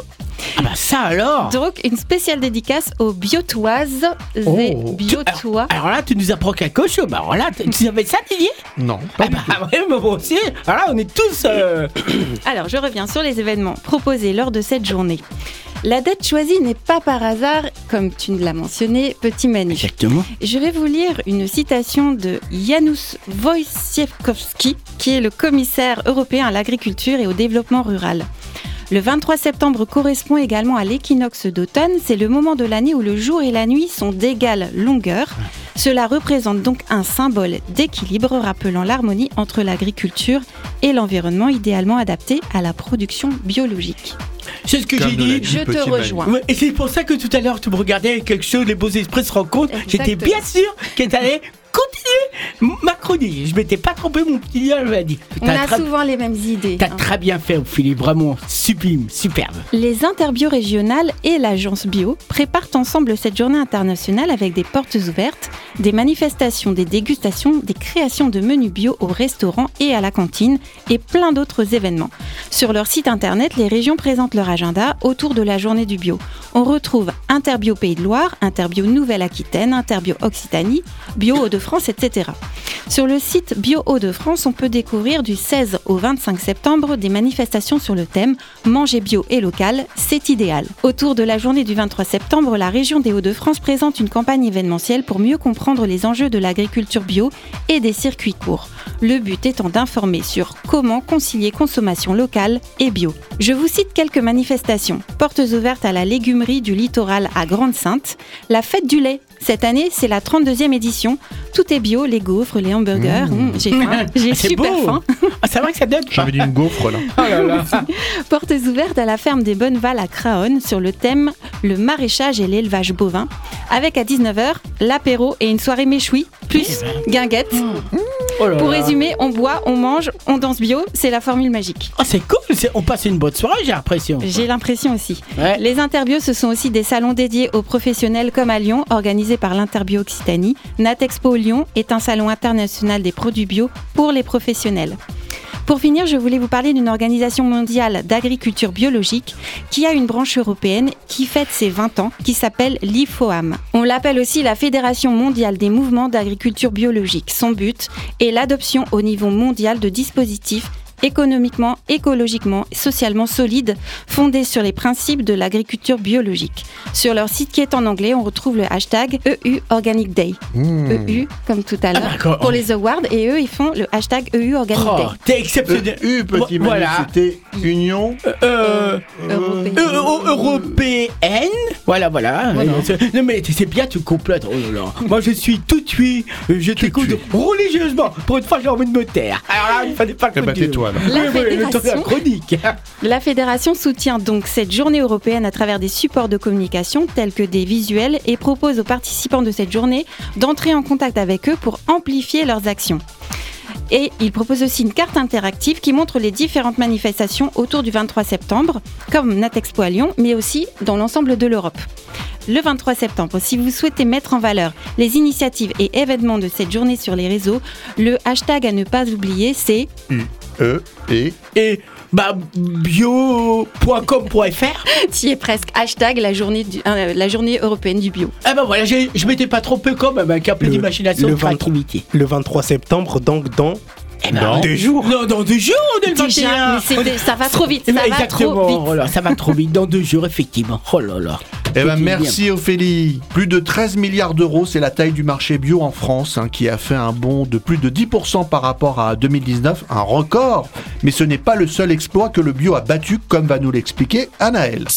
Ah bah ça alors. Donc une spéciale dédicace aux biotoises et Oh. biotois. Alors là, tu nous apprends quelque chose. Bah alors là, tu tu savais ça, Didier? Non. Ah bah ouais, mais moi aussi. Alors là, on est tous. euh, Alors, je reviens sur les événements proposés lors de cette journée. La date choisie n'est pas par hasard, comme tu l'as mentionné, petit Manu. Exactement. Je vais vous lire une citation de Janusz Wojciechowski, qui est le commissaire européen à l'agriculture et au développement rural. Le 23 septembre correspond également à l'équinoxe d'automne. C'est le moment de l'année où le jour et la nuit sont d'égale longueur. Cela représente donc un symbole d'équilibre rappelant l'harmonie entre l'agriculture et l'environnement idéalement adapté à la production biologique. C'est ce que j'ai dit. Je te rejoins. Ouais, et c'est pour ça que tout à l'heure, tu me regardais avec quelque chose, les beaux esprits se rencontrent. J'étais bien sûr qu'elle allait continuer ma chronique. Je m'étais pas trompé, mon petit lien, je l'ai dit. On a très- souvent les mêmes idées. T'as hein. très bien fait, Philippe. Vraiment sublime, superbe. Les interbio régionales et l'agence bio préparent ensemble cette journée internationale avec des portes ouvertes, des manifestations, des dégustations, des créations de menus bio au restaurant et à la cantine et plein d'autres événements. Sur leur site internet, les régions présentent leur agenda autour de la journée du bio. On retrouve Interbio Pays de Loire, Interbio Nouvelle-Aquitaine, Interbio Occitanie, Bio Etc. Sur le site Bio Hauts-de-France, on peut découvrir du 16 au 25 septembre des manifestations sur le thème Manger bio et local, c'est idéal. Autour de la journée du 23 septembre, la région des Hauts-de-France présente une campagne événementielle pour mieux comprendre les enjeux de l'agriculture bio et des circuits courts. Le but étant d'informer sur comment concilier consommation locale et bio. Je vous cite quelques manifestations. Portes ouvertes à la légumerie du littoral à Grande-Sainte, la fête du lait. Cette année, c'est la 32e édition. Tout est bio, les gaufres, les hamburgers. Mmh, j'ai faim. J'ai C'est super beau. faim. Ah, c'est vrai que ça donne. J'avais dit une gaufre là. Oh là là. Portes ouvertes à la ferme des Bonneval à Craonne sur le thème le maraîchage et l'élevage bovin, avec à 19h l'apéro et une soirée méchoui, plus guinguette. Oh là Pour là. résumer, on boit, on mange, on danse bio, c'est la formule magique. Oh, c'est cool. On passe une bonne soirée, j'ai l'impression. J'ai l'impression aussi. Ouais. Les interbios, ce sont aussi des salons dédiés aux professionnels comme à Lyon, organisés par l'Interbio Occitanie. Natexpo Lyon est un salon international des produits bio pour les professionnels. Pour finir, je voulais vous parler d'une organisation mondiale d'agriculture biologique qui a une branche européenne qui fête ses 20 ans, qui s'appelle l'IFOAM. On l'appelle aussi la Fédération mondiale des mouvements d'agriculture biologique. Son but est l'adoption au niveau mondial de dispositifs économiquement, écologiquement et socialement solides, fondés sur les principes de l'agriculture biologique. Sur leur site qui est en anglais, on retrouve le hashtag EU Organic Day. Mmh. EU, comme tout à l'heure, d'accord. pour les awards, et eux, ils font le hashtag EU Organic Oh, Day. t'es exceptionnel. U, petit Voilà. c'était Union Euh, Européen. euh, euh, européenne. Voilà, voilà. Non mais c'est bien, tu complètes. Oh là là. Moi je suis tout tué. Je t'écoute religieusement. Pour une fois, j'ai envie de me taire. Alors là, il fallait pas Eh ben, coup de- tais-toi, fédération. chronique. La fédération soutient donc cette journée européenne à travers des supports de communication tels que des visuels et propose aux participants de cette journée d'entrer en contact avec eux pour amplifier leurs actions. Et il propose aussi une carte interactive qui montre les différentes manifestations autour du 23 septembre, comme Natexpo à Lyon, mais aussi dans l'ensemble de l'Europe. Le 23 septembre, si vous souhaitez mettre en valeur les initiatives et événements de cette journée sur les réseaux, le hashtag à ne pas oublier, c'est E et Et bah bio.com.fr. Tu y es presque. Hashtag la journée, du- euh, la journée européenne du bio. Ah bah voilà, je m'étais pas trompé quand même avec un peu d'imagination le et de 23 créativité. Le 23 septembre, donc dans Eh ben, Non. deux jours. Non, dans deux jours, on est le Déjà, 21. mais c'était- ça va trop vite. Eh Ça ben, va exactement. trop vite. Oh là, ça va trop vite. Dans deux jours, effectivement. Oh là là. Eh ben, merci Ophélie. Plus de 13 milliards d'euros, c'est la taille du marché bio en France, hein, qui a fait un bond de plus de 10% par rapport à 2019, un record. Mais ce n'est pas le seul exploit que le bio a battu, comme va nous l'expliquer Anaël.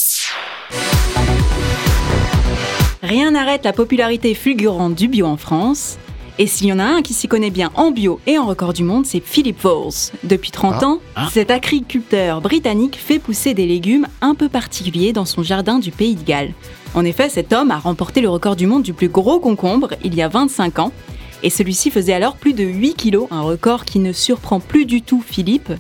Rien n'arrête la popularité fulgurante du bio en France. Et s'il y en a un qui s'y connaît bien en bio et en record du monde, c'est Philip Voles. Depuis 30 Ah. ans, Ah. cet agriculteur britannique fait pousser des légumes un peu particuliers dans son jardin du pays de Galles. En effet, cet homme a remporté le record du monde du plus gros concombre il y a 25 ans. Et celui-ci faisait alors plus de 8 kilos, un record qui ne surprend plus du tout Philippe,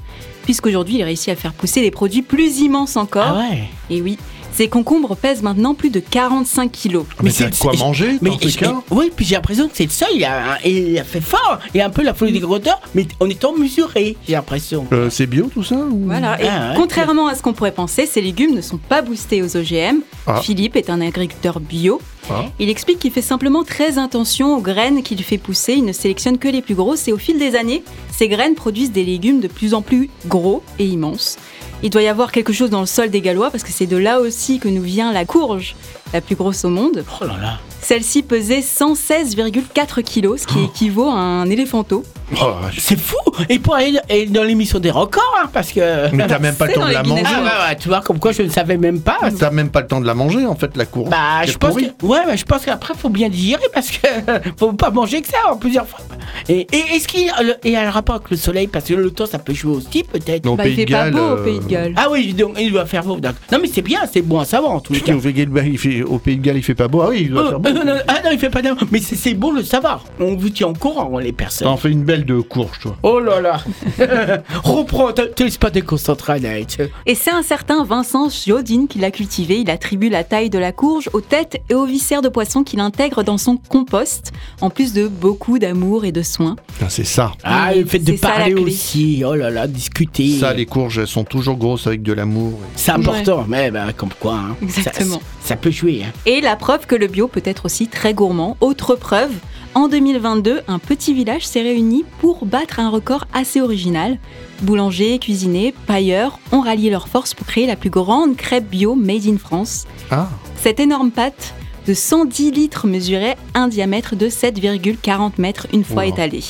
puisqu'aujourd'hui il réussit à faire pousser des produits plus immenses encore. Ah ouais. Et oui, ces concombres pèsent maintenant plus de 45 kilos. Mais, c'est- c'est de quoi manger Mais dans cas oui, puis j'ai l'impression que c'est le seul. Il a, il a fait fort. Il a un peu la folie des grandeurs, mais en étant mesuré, j'ai l'impression. Euh, C'est bio tout ça ou- Voilà, et Ah ouais. contrairement à ce qu'on pourrait penser, ces légumes ne sont pas boostés aux OGM. Ah. Philippe est un agriculteur bio. Ah. Il explique qu'il fait simplement très attention aux graines qu'il fait pousser. Il ne sélectionne que les plus grosses et au fil des années, ces graines produisent des légumes de plus en plus gros et immenses. Il doit y avoir quelque chose dans le sol des Gallois parce que c'est de là aussi que nous vient la courge, la plus grosse au monde. Oh là là. Celle-ci pesait 116,4 kilos, ce qui équivaut à un éléphanto. Oh, C'est fou Et pour aller et dans l'émission des records, hein, parce que... Mais t'as même pas le temps de la manger. Ah ouais, tu vois, comme quoi je ne savais même pas. T'as même pas le temps de la manger en fait la courge. Bah, je pense que, ouais, mais je pense qu'après faut bien digérer parce que faut pas manger que ça en plusieurs fois. Et, et est-ce qu'il y a le- et a un rapport avec le soleil parce que le temps ça peut jouer aussi peut-être. Bah, pays il fait de pas Galles, beau euh, au pays de Galles. Ah oui, donc il doit faire beau. d'accord. Non mais c'est bien, c'est bon à savoir en Putain, cas. au, Pays de Galles, il fait, au Pays de Galles, il fait pas beau. Ah oui, il doit Euh, faire beau. euh, non, ah non, il fait pas d'amour. Mais c'est bon de le savoir. On vous tient au courant, les personnes. T'en fais une belle de courge, toi. Oh là là. Reprends, te te laisse pas déconcentrer, Anaïs. Et c'est un certain Vincent Giodine qui l'a cultivé. Il attribue la taille de la courge aux têtes et aux viscères de poisson qu'il intègre dans son compost, en plus de beaucoup d'amour et de soins. Putain, C'est ça. Ah, le fait de ça, parler aussi. Oh là là, discuter. Ça, les courges, elles sont toujours grosses avec de l'amour. C'est important, mais bah, comme quoi. hein. Exactement. Ça- ça peut jouer. Hein. Et la preuve que le bio peut être aussi très gourmand. Autre preuve, en 2022, un petit village s'est réuni pour battre un record assez original. Boulangers, cuisiniers, pailleurs ont rallié leurs forces pour créer la plus grande crêpe bio made in France. Ah. Cette énorme pâte de 110 litres mesurait un diamètre de 7,40 mètres une fois Wow. étalée.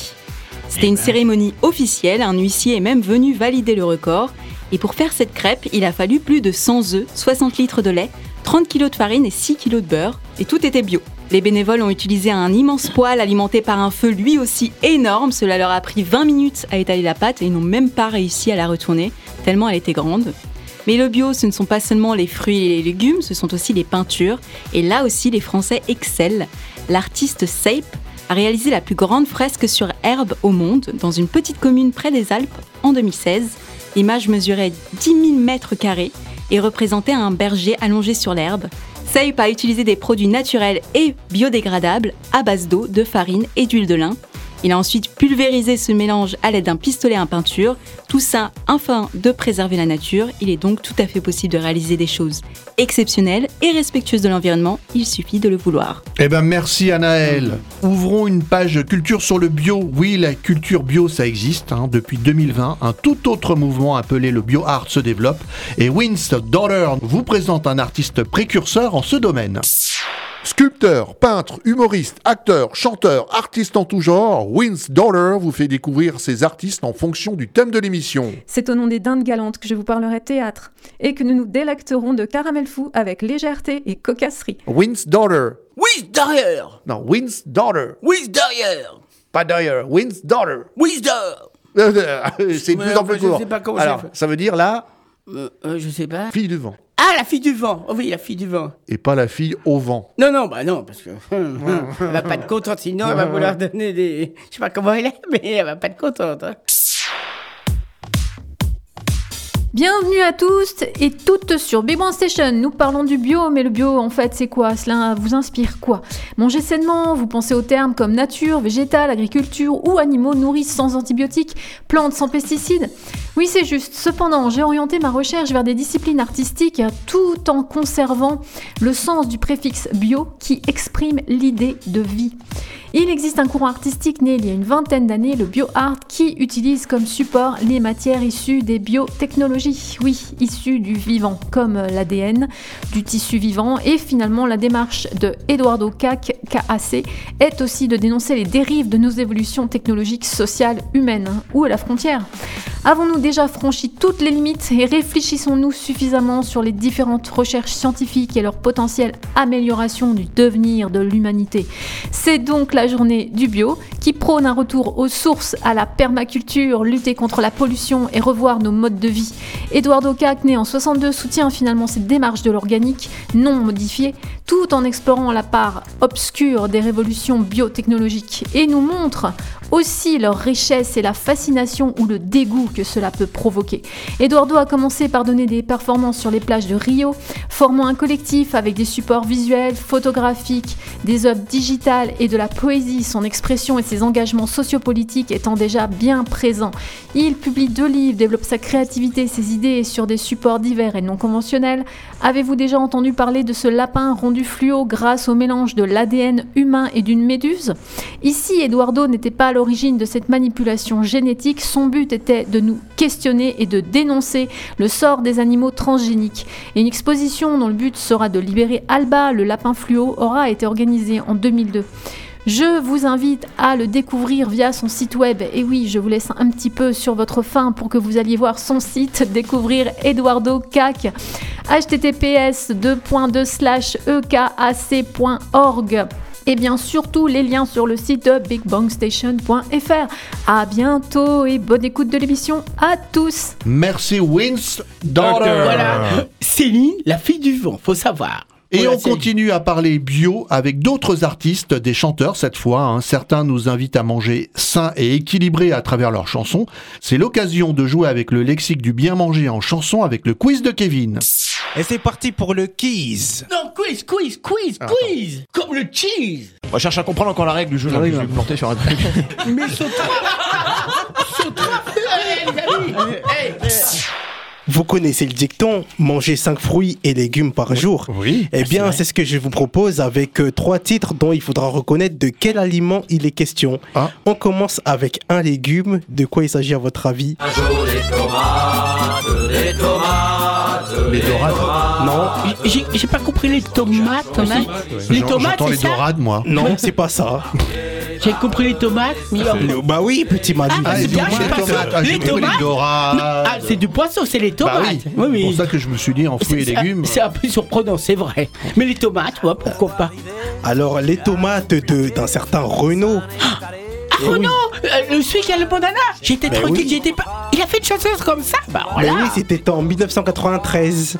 C'était une cérémonie officielle, un huissier est même venu valider le record. Et pour faire cette crêpe, il a fallu plus de 100 œufs, 60 litres de lait, 30 kg de farine et 6 kg de beurre. Et tout était bio. Les bénévoles ont utilisé un immense poêle alimenté par un feu lui aussi énorme. Cela leur a pris 20 minutes à étaler la pâte et ils n'ont même pas réussi à la retourner, tellement elle était grande. Mais le bio, ce ne sont pas seulement les fruits et les légumes, ce sont aussi les peintures. Et là aussi, les Français excellent. L'artiste Sape a réalisé la plus grande fresque sur herbe au monde dans une petite commune près des Alpes en 2016. L'image mesurait 10 000 mètres carrés et représentait un berger allongé sur l'herbe. Sape a utilisé des produits naturels et biodégradables à base d'eau, de farine et d'huile de lin. Il a ensuite pulvérisé ce mélange à l'aide d'un pistolet à peinture, tout ça afin de préserver la nature. Il est donc tout à fait possible de réaliser des choses exceptionnelles et respectueuses de l'environnement, il suffit de le vouloir. Eh ben merci Anaël. Ouvrons une page culture sur le bio. Oui, la culture bio, ça existe. hein. Depuis 2020, un tout autre mouvement appelé le bio art se développe. Et Winst Dollar vous présente un artiste précurseur en ce domaine. Sculpteur, peintre, humoriste, acteur, chanteur, artiste en tout genre, Winst Dollar vous fait découvrir ses artistes en fonction du thème de l'émission. C'est au nom des dindes galantes que je vous parlerai théâtre et que nous nous délecterons de caramel fou avec légèreté et cocasserie. Winst Dollar. Oui, derrière Non, Winst Dollar. Oui, derrière Pas derrière, Winst Dollar. Oui, derrière C'est de plus en plus je court. sais pas comment Alors, ça veut dire là, euh, euh, Je sais pas. fille du vent. Ah, la fille du vent Oh oui, la fille du vent. Et pas la fille au vent. Non, non, bah non, parce que hum, hum, elle va pas être contente, sinon elle va vouloir donner des... Je sais pas comment elle est, mais elle va pas être contente. hein. Bienvenue à tous et toutes sur Big Station. Nous parlons du bio, mais le bio, en fait, c'est quoi? Cela vous inspire quoi? Manger sainement, vous pensez aux termes comme nature, végétal, agriculture ou animaux nourris sans antibiotiques, plantes sans pesticides Oui, c'est juste. Cependant, j'ai orienté ma recherche vers des disciplines artistiques tout en conservant le sens du préfixe bio qui exprime l'idée de vie. Il existe un courant artistique né il y a une vingtaine d'années, le bioart, qui utilise comme support les matières issues des biotechnologies. Oui, issues du vivant, comme l'ADN, du tissu vivant. Et finalement, la démarche de Eduardo Cac, KAC, est aussi de dénoncer les dérives de nos évolutions technologiques, sociales, humaines. Où est la frontière? Avons-nous déjà franchi toutes les limites et réfléchissons-nous suffisamment sur les différentes recherches scientifiques et leur potentielle amélioration du devenir de l'humanité? Journée du bio qui prône un retour aux sources, à la permaculture, lutter contre la pollution et revoir nos modes de vie. Eduardo Cac, né en 62, soutient finalement cette démarche de l'organique non modifié, tout en explorant la part obscure des révolutions biotechnologiques et nous montre aussi leur richesse et la fascination ou le dégoût que cela peut provoquer. Eduardo a commencé par donner des performances sur les plages de Rio, formant un collectif avec des supports visuels, photographiques, des œuvres digitales et de la poésie, son expression et ses engagements sociopolitiques étant déjà bien présents. Il publie deux livres, développe sa créativité, ses idées sur des supports divers et non conventionnels. Avez-vous déjà entendu parler de ce lapin rendu fluo grâce au mélange de l'ADN humain et d'une méduse? Ici, Eduardo n'était pas à l'origine de cette manipulation génétique, son but était de nous questionner et de dénoncer le sort des animaux transgéniques. Et une exposition dont le but sera de libérer Alba, le lapin fluo, aura été organisée en 2002. Je vous invite à le découvrir via son site web. Et oui, je vous laisse un petit peu sur votre faim pour que vous alliez voir son site, découvrir Eduardo Cac. https ekac.org et bien surtout les liens sur le site de bigbangstation.fr. À bientôt et bonne écoute de l'émission à tous. Merci Dollar. Voilà. Céline, la fille du vent, faut savoir. Et on continue à parler bio avec d'autres artistes, des chanteurs cette fois. hein. Certains nous invitent à manger sain et équilibré à travers leurs chansons. C'est l'occasion de jouer avec le lexique du bien manger en chanson avec le quiz de Kevin. Et c'est parti pour le quiz. Non, quiz, quiz, quiz, quiz Comme le cheese On cherche à comprendre encore la règle du jeu. là, je vais me planter sur un truc. Mais saute Saute Allez, les amis. Vous connaissez le dicton, manger 5 fruits et légumes par jour. Oui. Eh bien, c'est ce que je vous propose avec euh, trois titres dont il faudra reconnaître de quel aliment il est question. Ah. On commence avec un légume. De quoi il s'agit à votre avis? Les dorades. Non, J'ai j'ai pas compris les tomates. Tomates. Les J'en- tomates, J'entends c'est les ça dorades, moi. non, c'est pas ça. J'ai compris les tomates. mais- Le- bah oui, petit Manu. Ah, les c'est bien, tomates, je sais pas tomates. ça. Ah, j'ai Les tomates dorades. Ah, c'est du poisson, c'est les Bah tomates. oui. Oui, oui. C'est pour ça que je me suis dit en fruits et C'est- légumes. C'est un peu surprenant, c'est vrai. Mais les tomates, ouais, pourquoi pas Alors, les tomates de- d'un certain Renault. Ah oh non euh, Le celui qui a le banana J'étais Ben tranquille, oui. j'étais pas. Il a fait une chanson comme ça Bah Mais voilà oui, c'était en 1993.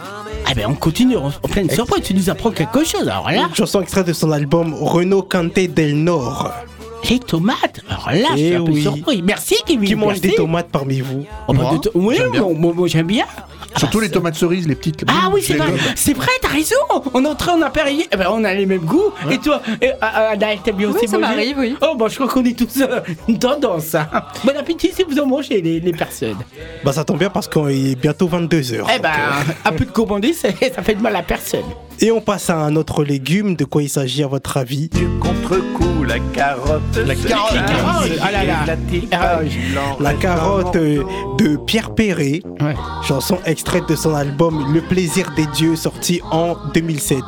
Ah ben on continue, en, en pleine surprise, tu nous apprends quelque chose, alors là Une chanson extraite de son album Renault Canté del Nord. Les tomates Alors là, je suis Eh un peu oui. surpris. Merci Kevin Qui mange merci. des tomates parmi vous Oh, bah, Moi, de Oui, j'aime bien. moi, j'aime bien. Surtout les tomates cerises, les petites. Ah oui, c'est vrai, c'est vrai, t'as raison. On est en apéritif, eh ben, on a les mêmes goûts. Et toi, eh, ah, ah, Anaël, t'aimes bien Oui, aussi ça m'arrive, oui. Oh, bon, je crois qu'on est tous euh, une tendance. hein. Bon appétit si vous en mangez, les, les personnes. Bah ça tombe bien parce qu'il est bientôt 22h. Eh ben, un peu de ça ça fait de mal à personne. Et on passe à un autre légume. De quoi il s'agit à votre avis? Contre-coup, la carotte. La carotte. Les carottes, ah là là. Ah, La carotte euh, de Pierre Perret, Ouais. chanson extraite de son album Le plaisir des dieux sorti en 2007.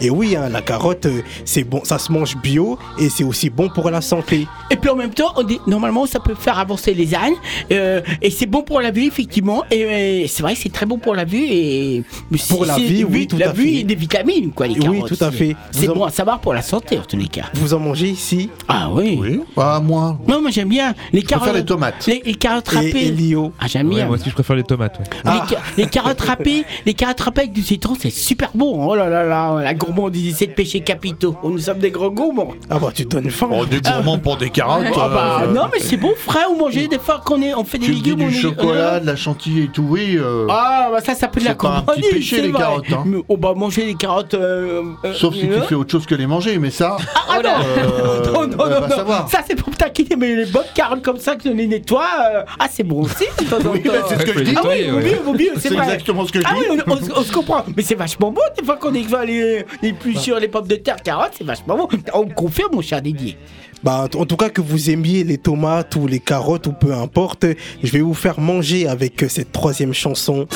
Et oui, hein, la carotte, euh, c'est bon, ça se mange bio et c'est aussi bon pour la santé. Et puis en même temps, on dit, normalement, ça peut faire avancer les ânes. euh, et c'est bon pour la vue, effectivement. Et euh, c'est vrai que c'est très bon pour la vue. Et Pour la vie, oui, oui, tout la à vue fait. et des vitamines, quoi, les Oui, carottes. tout à fait. C'est Vous en- bon à savoir pour la santé, en tous les cas. Vous en mangez ici Ah oui. Oui, pas moi. Non, moi j'aime bien les Je préfère carottes. les tomates. Les, les carottes et râpées. Elio. Ah, j'aime Ouais, bien. moi aussi, je préfère les tomates. ouais. Les, Ah. ca- les carottes râpées, les carottes râpées avec du citron, c'est super bon. Oh là là là, la gourmandise, c'est de péchés capitaux. Nous sommes des gros gourmands. Ah bah tu donnes faim. Oh, des gourmands pour des carottes. Ah bah, euh, non, mais c'est bon, frais ou manger des fois qu'on est, on fait des Tu dis légumes. on du est- chocolat, de la chantilly et tout, oui. euh, Ah, bah ça, ça peut de la C'est pas un petit gourmandise, péché, c'est les vrai. carottes, hein. Mais on va manger des carottes. euh, euh, Sauf si tu fais autre chose que les manger, mais ça. Ah non, euh, non, non, on non, va non. Ça c'est pour taquiner, mais les bonnes carottes comme ça que je les nettoie, euh, ah c'est bon aussi. Oui, c'est ce que je dis. Ah oui, c'est exactement ce que je Ah dis. oui, on, on se- on se comprend. Mais c'est vachement bon des fois qu'on va les, les plus sur les pommes de terre, carottes, c'est vachement bon. On me confirme, mon cher Didier. Bah, en tout cas, que vous aimiez les tomates ou les carottes ou peu importe, je vais vous faire manger avec cette troisième chanson.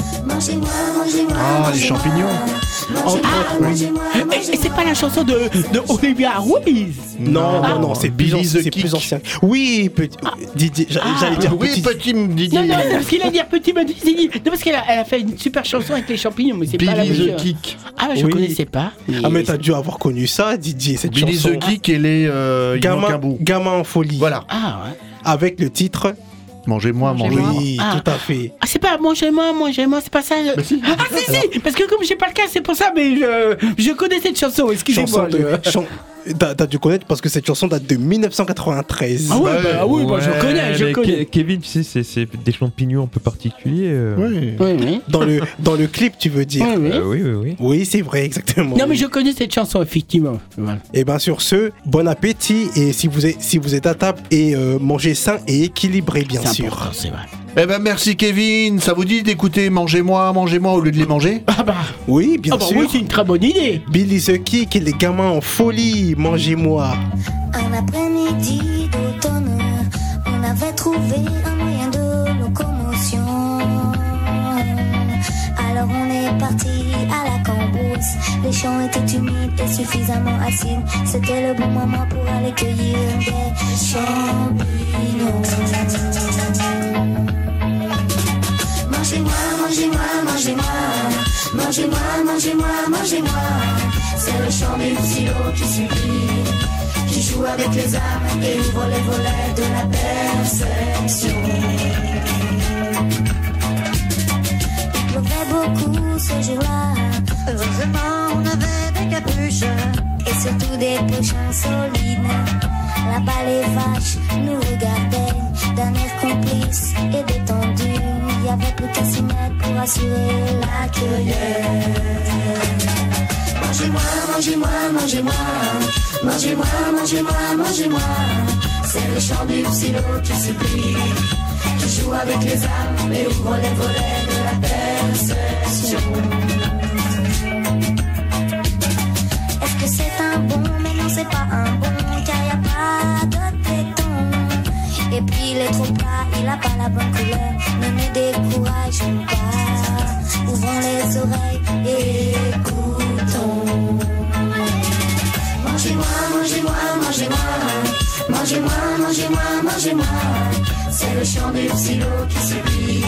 Ah, les champignons. Entre autres, oui. Et, et c'est pas la chanson de, de Olivia Ruiz? Non, Ah. non, non, c'est Billy the c'est Kick. plus ancien. Oui, petit, Didier, j'a- Ah. j'allais dire Oui, petit. Non, Didier. non, non, parce qu'il a dit petit c'est dit. Non, parce qu'elle a, elle a fait une super chanson avec les champignons, mais c'est pas la Billy the Kick. Ah, je Oui. connaissais pas. Ah, mais t'as dû avoir connu ça, Didier, cette Billy chanson. the Kick et les. Euh, bout. gamin en folie. Voilà. Ah, ouais. Avec le titre. Mangez-moi, Mangez-moi. mangez-moi. Oui, Ah. tout à fait. Ah, c'est pas mangez-moi, mangez-moi, c'est pas ça. je- si. Ah, si, si, parce que comme j'ai pas le cas, c'est pour ça, mais je, je connais cette chanson, excusez-moi. Chanson de. T'as dû connaître parce que cette chanson date de 1993. Ah ouais, bah, ah oui, bah, je connais, je mais connais. Ke- Kevin, tu sais, c'est- c'est des champignons un peu particuliers. euh. Oui. Oui, oui. Dans le, dans le clip, tu veux dire Oui, oui. Euh, oui, oui, oui. Oui, c'est vrai, exactement. Non, mais je connais cette chanson, effectivement. Voilà. Et bien sur ce, bon appétit et si vous êtes, si vous êtes à table et euh, mangez sain et équilibré bien C'est sûr. important, c'est vrai. Eh ben merci Kevin, ça vous dit d'écouter Mangez-moi, mangez-moi au lieu de les manger? Ah bah, Oui, bien ah bah sûr. oui, c'est une très bonne idée. Billy the Kick et les gamins en folie, mangez-moi. Un après-midi d'automne, on avait trouvé un moyen de locomotion. Alors on est parti à la cambrousse. Les champs étaient humides et suffisamment acides. C'était le bon moment pour aller cueillir des champignons. Mangez-moi, mangez-moi, mangez-moi. Mangez-moi, mangez-moi, mangez-moi. C'est le chant du silo qui supplie qui joue avec les âmes et ouvre les volets de la perception. Pleuvait beaucoup ce jour-là. Heureusement, on avait des capuches et surtout des pochons solides. Là-bas, les vaches nous regardaient d'un air complice et détendu. Il y avait plus pour assurer la cueillette. Mangez-moi, mangez-moi, mangez-moi. Mangez-moi, mangez-moi, mangez-moi. C'est le chant du silo qui supplie, qui joue avec les âmes et ouvre les volets de la perception. Est-ce que c'est un bon Mais non, c'est pas un puis il est trop plat, il a pas la bonne couleur. Ne me décourageons pas. Ouvrons les oreilles et écoutons. Mangez-moi, mangez-moi, mangez-moi. Mangez-moi, mangez-moi, mangez-moi. C'est le chant du psylo qui supplie,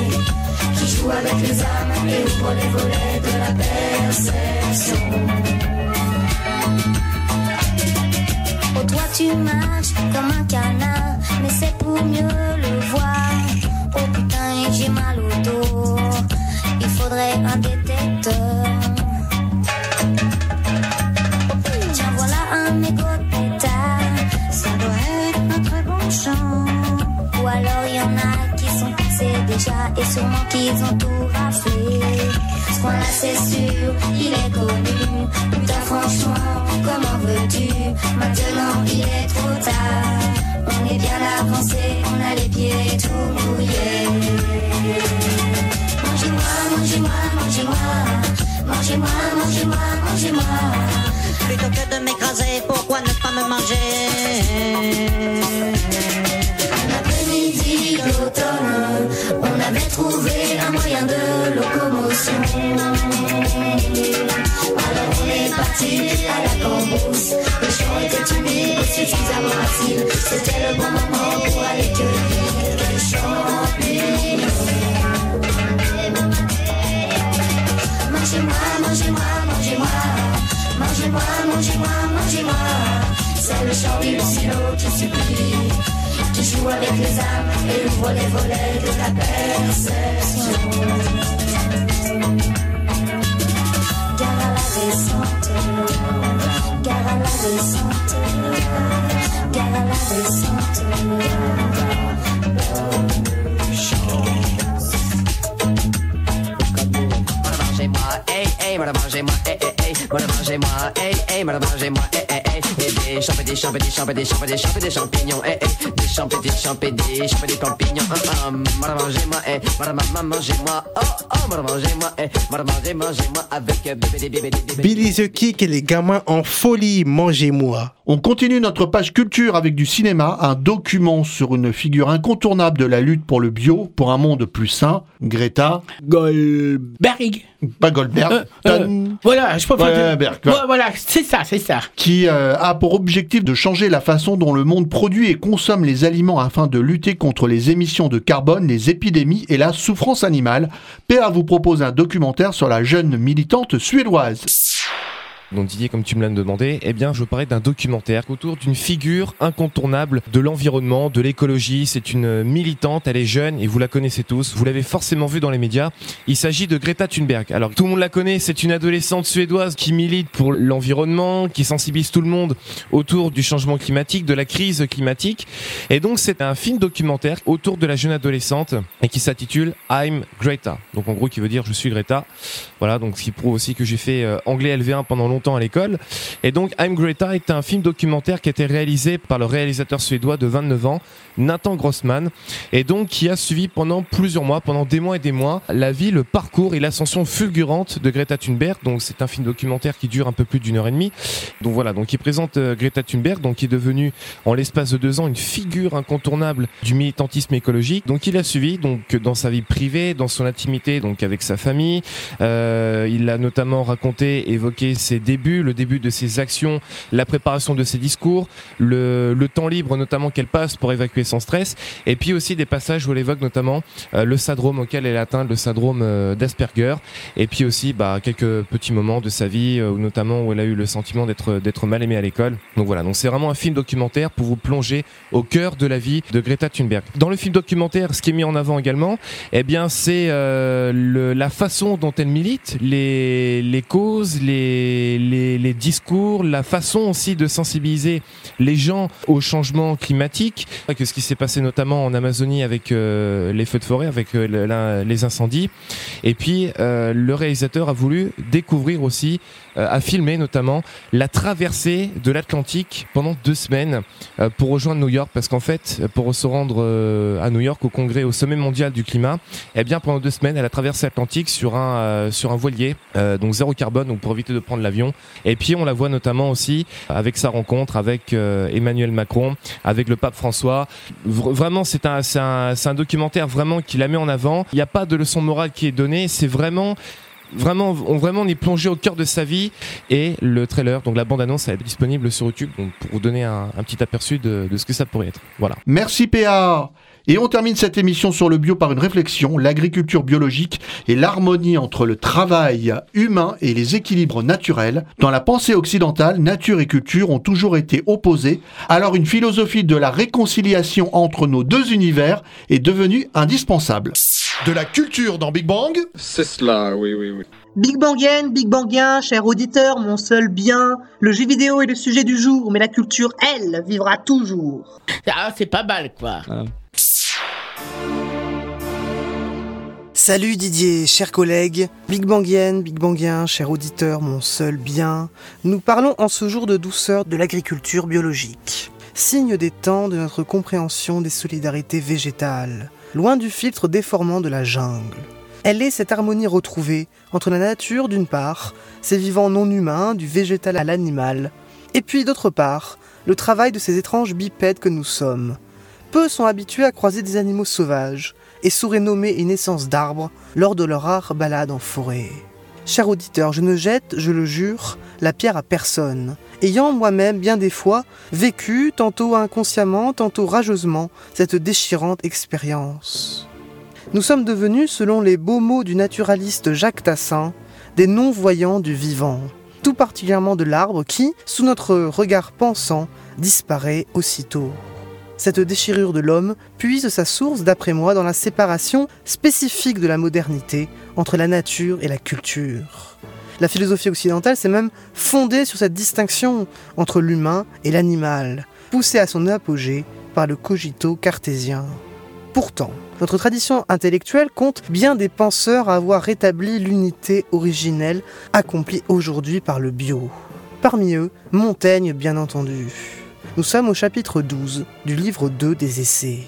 qui joue avec les âmes et ouvre les volets de la perception. Oh, toi tu marches comme un canard, mais c'est pour mieux le voir. Oh putain, j'ai mal au dos, il faudrait un détecteur. Et sûrement qu'ils ont tout raflé. Ce coin-là, c'est sûr, il est connu. Putain, franchement, comment veux-tu? Maintenant, il est trop tard. On est bien avancé, on a les pieds tout mouillés. Mangez-moi, mangez-moi, mangez-moi. Mangez-moi, mangez-moi, mangez-moi. Plutôt que de m'écraser, pourquoi ne pas me manger? On avait trouvé un moyen de locomotion. Alors on est parti à la cambrousse. Le champ était humide et suffisamment acide. C'était le bon moment pour aller cueillir des champignons. Mangez-moi, mangez-moi, mangez-moi. Mangez-moi, mangez-moi, mangez-moi. C'est le silo qui supplie, qui joue avec les âmes et ouvre les volets de la perception. Gare à la descente, gare à la descente, gare à la descente. Hey, hey, madame, mangez-moi, hey, hey, hey, madame, mangez-moi, hey, hey, madame, mangez-moi, hey, hey, hey, et des champs, et des champs, et des champs, et des champs, et des champs, et des champignons, hey, hey, des champs, et des champs, et des champs, et des champignons, hum, hum, madame, mangez-moi, hey, madame, maman, mangez-moi, oh, oh, madame, mangez-moi, hey, madame, mangez, mangez-moi, avec euh, bébé, bébé, bébé, bébé. Billy the Kick et les gamins en folie, mangez-moi. On continue notre page culture avec du cinéma, un document sur une figure incontournable de la lutte pour le bio, pour un monde plus sain, Greta. Goldberg. Pas Goldberg. Euh, euh, voilà, je peux pas. Ouais, Berg, Ouais, voilà, c'est ça, c'est ça. qui euh, a pour objectif de changer la façon dont le monde produit et consomme les aliments afin de lutter contre les émissions de carbone, les épidémies et la souffrance animale. PA vous propose un documentaire sur la jeune militante suédoise. Donc Didier, comme tu me l'as demandé, eh bien, je parlais d'un documentaire autour d'une figure incontournable de l'environnement, de l'écologie. C'est une militante, elle est jeune et vous la connaissez tous. Vous l'avez forcément vue dans les médias. Il s'agit de Greta Thunberg. Alors tout le monde la connaît. C'est une adolescente suédoise qui milite pour l'environnement, qui sensibilise tout le monde autour du changement climatique, de la crise climatique. Et donc c'est un film documentaire autour de la jeune adolescente et qui s'intitule I'm Greta. Donc en gros qui veut dire je suis Greta. Voilà, donc ce qui prouve aussi que j'ai fait euh, anglais LV1 pendant longtemps à l'école. Et donc I'm Greta est un film documentaire qui a été réalisé par le réalisateur suédois de 29 ans, Nathan Grossman, et donc qui a suivi pendant plusieurs mois, pendant des mois et des mois, la vie, le parcours et l'ascension fulgurante de Greta Thunberg. Donc c'est un film documentaire qui dure un peu plus d'une heure et demie. Donc voilà, donc il présente euh, Greta Thunberg, donc qui est devenue en l'espace de deux ans une figure incontournable du militantisme écologique. Donc il a suivi donc dans sa vie privée, dans son intimité, donc avec sa famille. Euh, il a notamment raconté, évoqué ses débuts, le début de ses actions, la préparation de ses discours, le, temps libre notamment qu'elle passe pour évacuer son stress, et puis aussi des passages où elle évoque notamment euh, le syndrome auquel elle atteint, le syndrome euh, d'Asperger, et puis aussi bah, quelques petits moments de sa vie, euh, notamment où elle a eu le sentiment d'être mal aimée à l'école. Donc voilà, donc c'est vraiment un film documentaire pour vous plonger au cœur de la vie de Greta Thunberg. Dans le film documentaire, ce qui est mis en avant également, eh bien c'est euh, la façon dont elle milite, les causes, les, les, les discours, la façon aussi de sensibiliser les gens au changement climatique, que ce qui s'est passé notamment en Amazonie avec euh, les feux de forêt, avec euh, les incendies. Et puis euh, le réalisateur a voulu découvrir aussi, a filmé notamment la traversée de l'Atlantique pendant deux semaines euh, pour rejoindre New York, parce qu'en fait, pour se rendre euh, à New York au congrès, au sommet mondial du climat, eh bien pendant deux semaines, elle a traversé l'Atlantique sur un euh, sur un voilier, euh, donc zéro carbone, donc pour éviter de prendre l'avion. Et puis on la voit notamment aussi avec sa rencontre avec euh, Emmanuel Macron, avec le pape François. Vr- vraiment, c'est un, un, un documentaire vraiment qui la met en avant. Il n'y a pas de leçon morale qui est donnée. C'est vraiment Vraiment, on vraiment on est plongé au cœur de sa vie et le trailer, donc la bande annonce, elle est disponible sur YouTube pour vous donner un, un petit aperçu de, de ce que ça pourrait être. Voilà. Merci PA. Et on termine cette émission sur le bio par une réflexion, l'agriculture biologique et l'harmonie entre le travail humain et les équilibres naturels. Dans la pensée occidentale, nature et culture ont toujours été opposées, alors une philosophie de la réconciliation entre nos deux univers est devenue indispensable. De la culture dans Big Bang C'est cela, oui, oui, oui. Big Bangien, Big Bangien, cher auditeur, mon seul bien. Le jeu vidéo est le sujet du jour, mais la culture, elle, vivra toujours. Ah, c'est pas mal, quoi. Salut Didier, chers collègues, Big Bangienne, Big Bangien, cher auditeur, mon seul bien. Nous parlons en ce jour de douceur de l'agriculture biologique. Signe des temps de notre compréhension des solidarités végétales, loin du filtre déformant de la jungle. Elle est cette harmonie retrouvée entre la nature d'une part, ces vivants non humains, du végétal à l'animal, et puis d'autre part, le travail de ces étranges bipèdes que nous sommes. Peu sont habitués à croiser des animaux sauvages et sauraient nommer une essence d'arbre lors de leur rare balade en forêt. Cher auditeur, je ne jette, je le jure, la pierre à personne, ayant moi-même bien des fois vécu, tantôt inconsciemment, tantôt rageusement, cette déchirante expérience. Nous sommes devenus, selon les beaux mots du naturaliste Jacques Tassin, des non-voyants du vivant, tout particulièrement de l'arbre qui, sous notre regard pensant, disparaît aussitôt. Cette déchirure de l'homme puise sa source, d'après moi, dans la séparation spécifique de la modernité entre la nature et la culture. La philosophie occidentale s'est même fondée sur cette distinction entre l'humain et l'animal, poussée à son apogée par le cogito cartésien. Pourtant, notre tradition intellectuelle compte bien des penseurs à avoir rétabli l'unité originelle accomplie aujourd'hui par le bio. Parmi eux, Montaigne bien entendu. Nous sommes au chapitre 12 du livre 2 des Essais.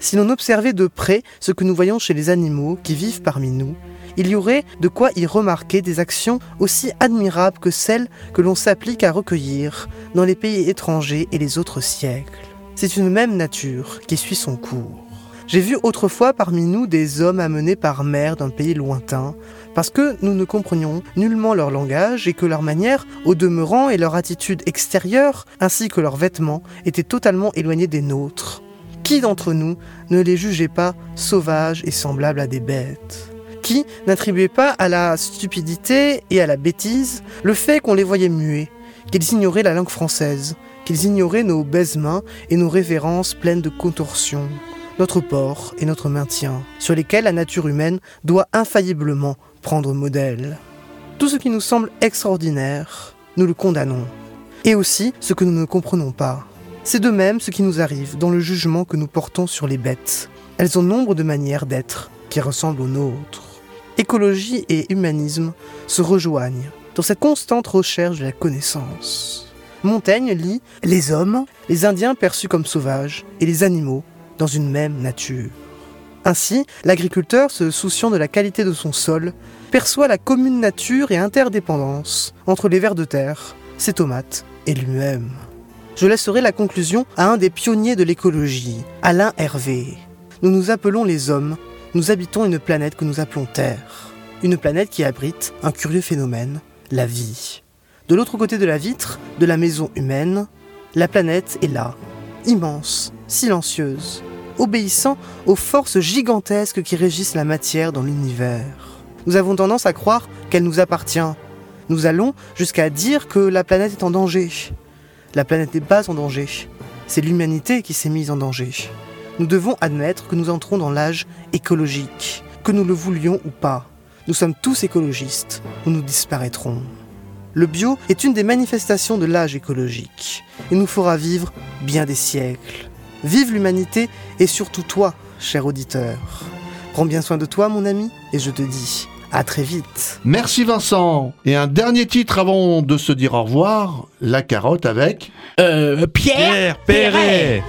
Si l'on observait de près ce que nous voyons chez les animaux qui vivent parmi nous, il y aurait de quoi y remarquer des actions aussi admirables que celles que l'on s'applique à recueillir dans les pays étrangers et les autres siècles. C'est une même nature qui suit son cours. J'ai vu autrefois parmi nous des hommes amenés par mer d'un pays lointain, parce que nous ne comprenions nullement leur langage et que leur manière, au demeurant, et leur attitude extérieure, ainsi que leurs vêtements, étaient totalement éloignés des nôtres. Qui d'entre nous ne les jugeait pas sauvages et semblables à des bêtes Qui n'attribuait pas à la stupidité et à la bêtise le fait qu'on les voyait muets, qu'ils ignoraient la langue française, qu'ils ignoraient nos baisements et nos révérences pleines de contorsions notre port et notre maintien, sur lesquels la nature humaine doit infailliblement prendre modèle. Tout ce qui nous semble extraordinaire, nous le condamnons. Et aussi ce que nous ne comprenons pas. C'est de même ce qui nous arrive dans le jugement que nous portons sur les bêtes. Elles ont nombre de manières d'être qui ressemblent aux nôtres. Écologie et humanisme se rejoignent dans cette constante recherche de la connaissance. Montaigne lit Les hommes, les Indiens perçus comme sauvages, et les animaux dans une même nature. Ainsi, l'agriculteur, se souciant de la qualité de son sol, perçoit la commune nature et interdépendance entre les vers de terre, ses tomates et lui-même. Je laisserai la conclusion à un des pionniers de l'écologie, Alain Hervé. Nous nous appelons les hommes, nous habitons une planète que nous appelons Terre. Une planète qui abrite un curieux phénomène, la vie. De l'autre côté de la vitre, de la maison humaine, la planète est là, immense, silencieuse, obéissant aux forces gigantesques qui régissent la matière dans l'univers. Nous avons tendance à croire qu'elle nous appartient. Nous allons jusqu'à dire que la planète est en danger. La planète n'est pas en danger. C'est l'humanité qui s'est mise en danger. Nous devons admettre que nous entrons dans l'âge écologique, que nous le voulions ou pas. Nous sommes tous écologistes ou nous disparaîtrons. Le bio est une des manifestations de l'âge écologique et nous fera vivre bien des siècles. Vive l'humanité et surtout toi, cher auditeur. Prends bien soin de toi, mon ami, et je te dis à très vite. Merci Vincent. Et un dernier titre avant de se dire au revoir, la carotte avec... Euh, Pierre, Perret.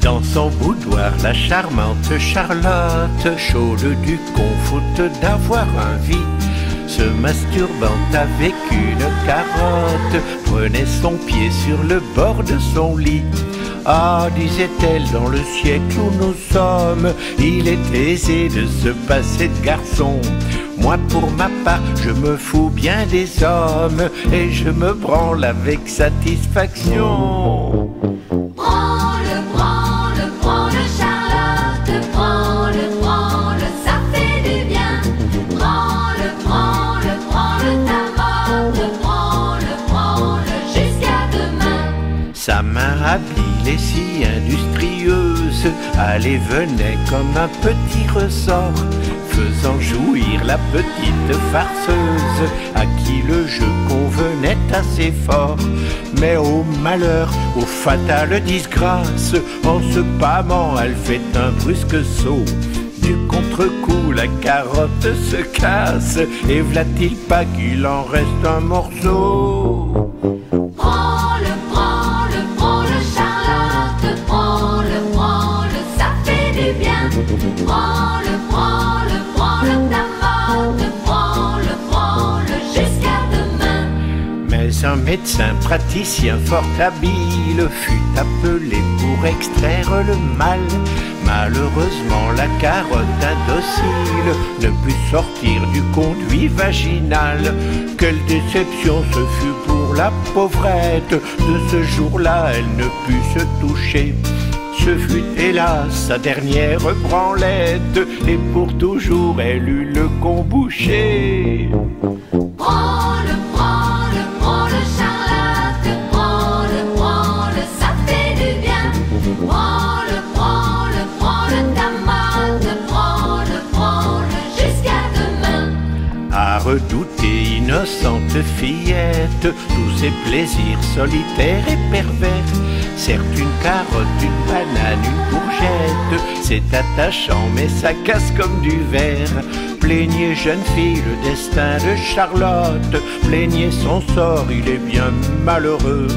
Dans son boudoir, la charmante Charlotte, chaude du confort d'avoir envie, se masturbant avec une carotte, prenait son pied sur le bord de son lit. Ah, disait-elle, dans le siècle où nous sommes, il est aisé de se passer de garçon. Moi, pour ma part, je me fous bien des hommes et je me branle avec satisfaction. Prends-le, si industrieuse, allait venait comme un petit ressort, faisant jouir la petite farceuse, à qui le jeu convenait assez fort. Mais au malheur, aux fatales disgrâces, en se pâmant, elle fait un brusque saut. Du contre-coup, la carotte se casse, et v'là-t-il pas qu'il en reste un morceau? Prends-le, prends-le, prends-le, ta prends-le, prends-le, jusqu'à demain. Mais un médecin praticien fort habile fut appelé pour extraire le mal. Malheureusement, la carotte indocile ne put sortir du conduit vaginal. Quelle déception ce fut pour la pauvrette. De ce jour-là, elle ne put se toucher. Ce fut hélas sa dernière branlette, et pour toujours elle eut le con bouché. Prends-le, prends-le, prends-le, Charlotte, prends-le, prends-le, ça fait du bien. Prends-le, prends-le, prends-le, ta mode, prends-le, prends-le, jusqu'à demain. À redouter, innocente fillette, tous ces plaisirs solitaires et pervers. Certes, une carotte, une banane, une courgette, c'est attachant, mais ça casse comme du verre. Plaignez, jeune fille, le destin de Charlotte, plaignez son sort, il est bien malheureux.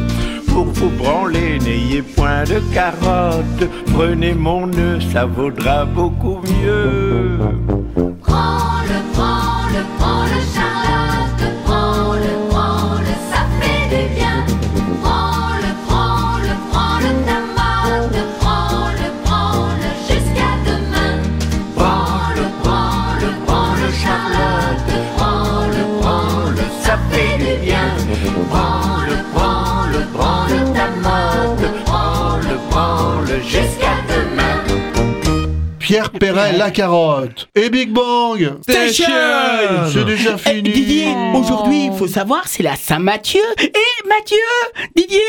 Pour vous branler, n'ayez point de carotte, prenez mon nœud, ça vaudra beaucoup mieux. Pierre Perret, la carotte. Et Big Bang Station C'est déjà Eh, fini Didier, aujourd'hui, il faut savoir, c'est la Saint-Mathieu. Et Mathieu, Didier,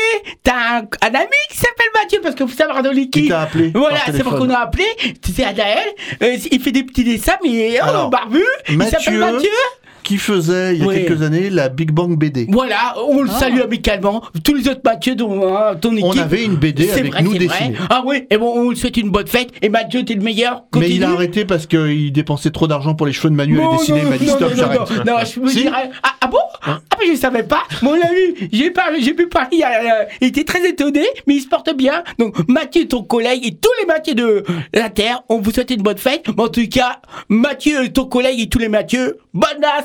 t'as un, un ami qui s'appelle Mathieu, parce que faut savoir dans l'équipe. Qui t'a appelé Voilà, c'est pour qu'on a appelé. C'est Adaël. Euh, il fait des petits dessins, mais oh, Alors, barbu. Il s'appelle Mathieu. Qui faisait, il y a Ouais. quelques années, la Big Bang BD. Voilà, on le salue amicalement. Tous les autres Mathieu dont hein, ton équipe. On avait une BD C'est avec vrai, nous vrai. dessinée. Ah oui, et bon, on lui souhaite une bonne fête. Et Mathieu, t'es le meilleur. Mais il a arrêté parce qu'il dépensait trop d'argent pour les cheveux de Manu à Non, les dessiner. Il non, m'a dit non, stop, non, j'arrête. non, non, je me Si dirais. Ah, ah bon? Ah, mais je savais pas. Mon ami, j'ai parlé, j'ai pu parler. a- euh, Il était très étonné, mais il se porte bien. Donc, Mathieu, ton collègue, et tous les Mathieu de la Terre, on vous souhaite une bonne fête. Mais en tout cas, Mathieu, ton collègue et tous les Mathieu, bonne as,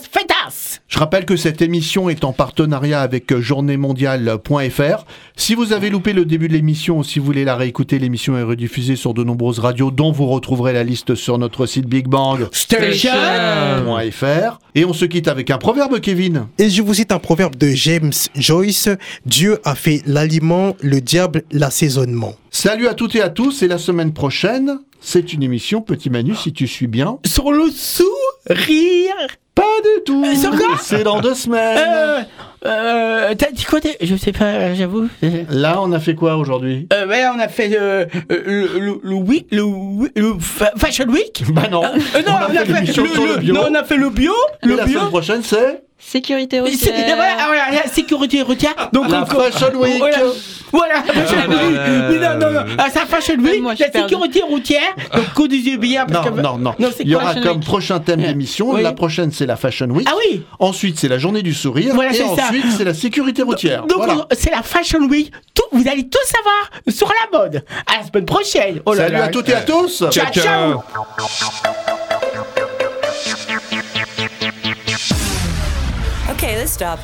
Je rappelle que cette émission est en partenariat avec euh, journéemondiale.fr. Si vous avez loupé le début de l'émission ou si vous voulez la réécouter, l'émission est rediffusée sur de nombreuses radios dont vous retrouverez la liste sur notre site Big Bang Station.fr. Et on se quitte avec un proverbe, Kevin. Et je vous cite un proverbe de James Joyce Dieu a fait l'aliment, le diable l'assaisonnement. Salut à toutes et à tous et la semaine prochaine, c'est une émission Petit Manu si tu suis bien. Sur le sourire Pas du tout. c'est quoi C'est dans deux semaines. Euh, euh, t'as dit quoi Je sais pas, j'avoue. Là, on a fait quoi aujourd'hui? Euh, ouais, on a fait euh, euh, le, le, le week, le, le fa- Fashion Week? Bah non. Euh, non, On a fait le bio. Non, on a fait le bio. Et Le la bio. semaine prochaine, c'est Sécurité routière. voilà, ah, voilà, la sécurité routière. Donc La on- Fashion Week. Voilà, voilà Fashion Ah, non, Week. euh, non, non, non. Ah, ça Fashion Week, moi, la sécurité routière. Donc conduisez bien. Parce Non, que... non, non. c'est Il y aura comme Week prochain thème d'émission. Oui. La prochaine, c'est la Fashion Week. Ah oui Ensuite, c'est la journée du sourire. Voilà, et c'est ça. ensuite, c'est la sécurité routière. Donc Voilà. c'est la Fashion Week. Tout, vous allez tout savoir sur la mode. À la semaine prochaine. Oh là Salut là. à toutes et à tous. Ciao, ciao. Okay, let's stop.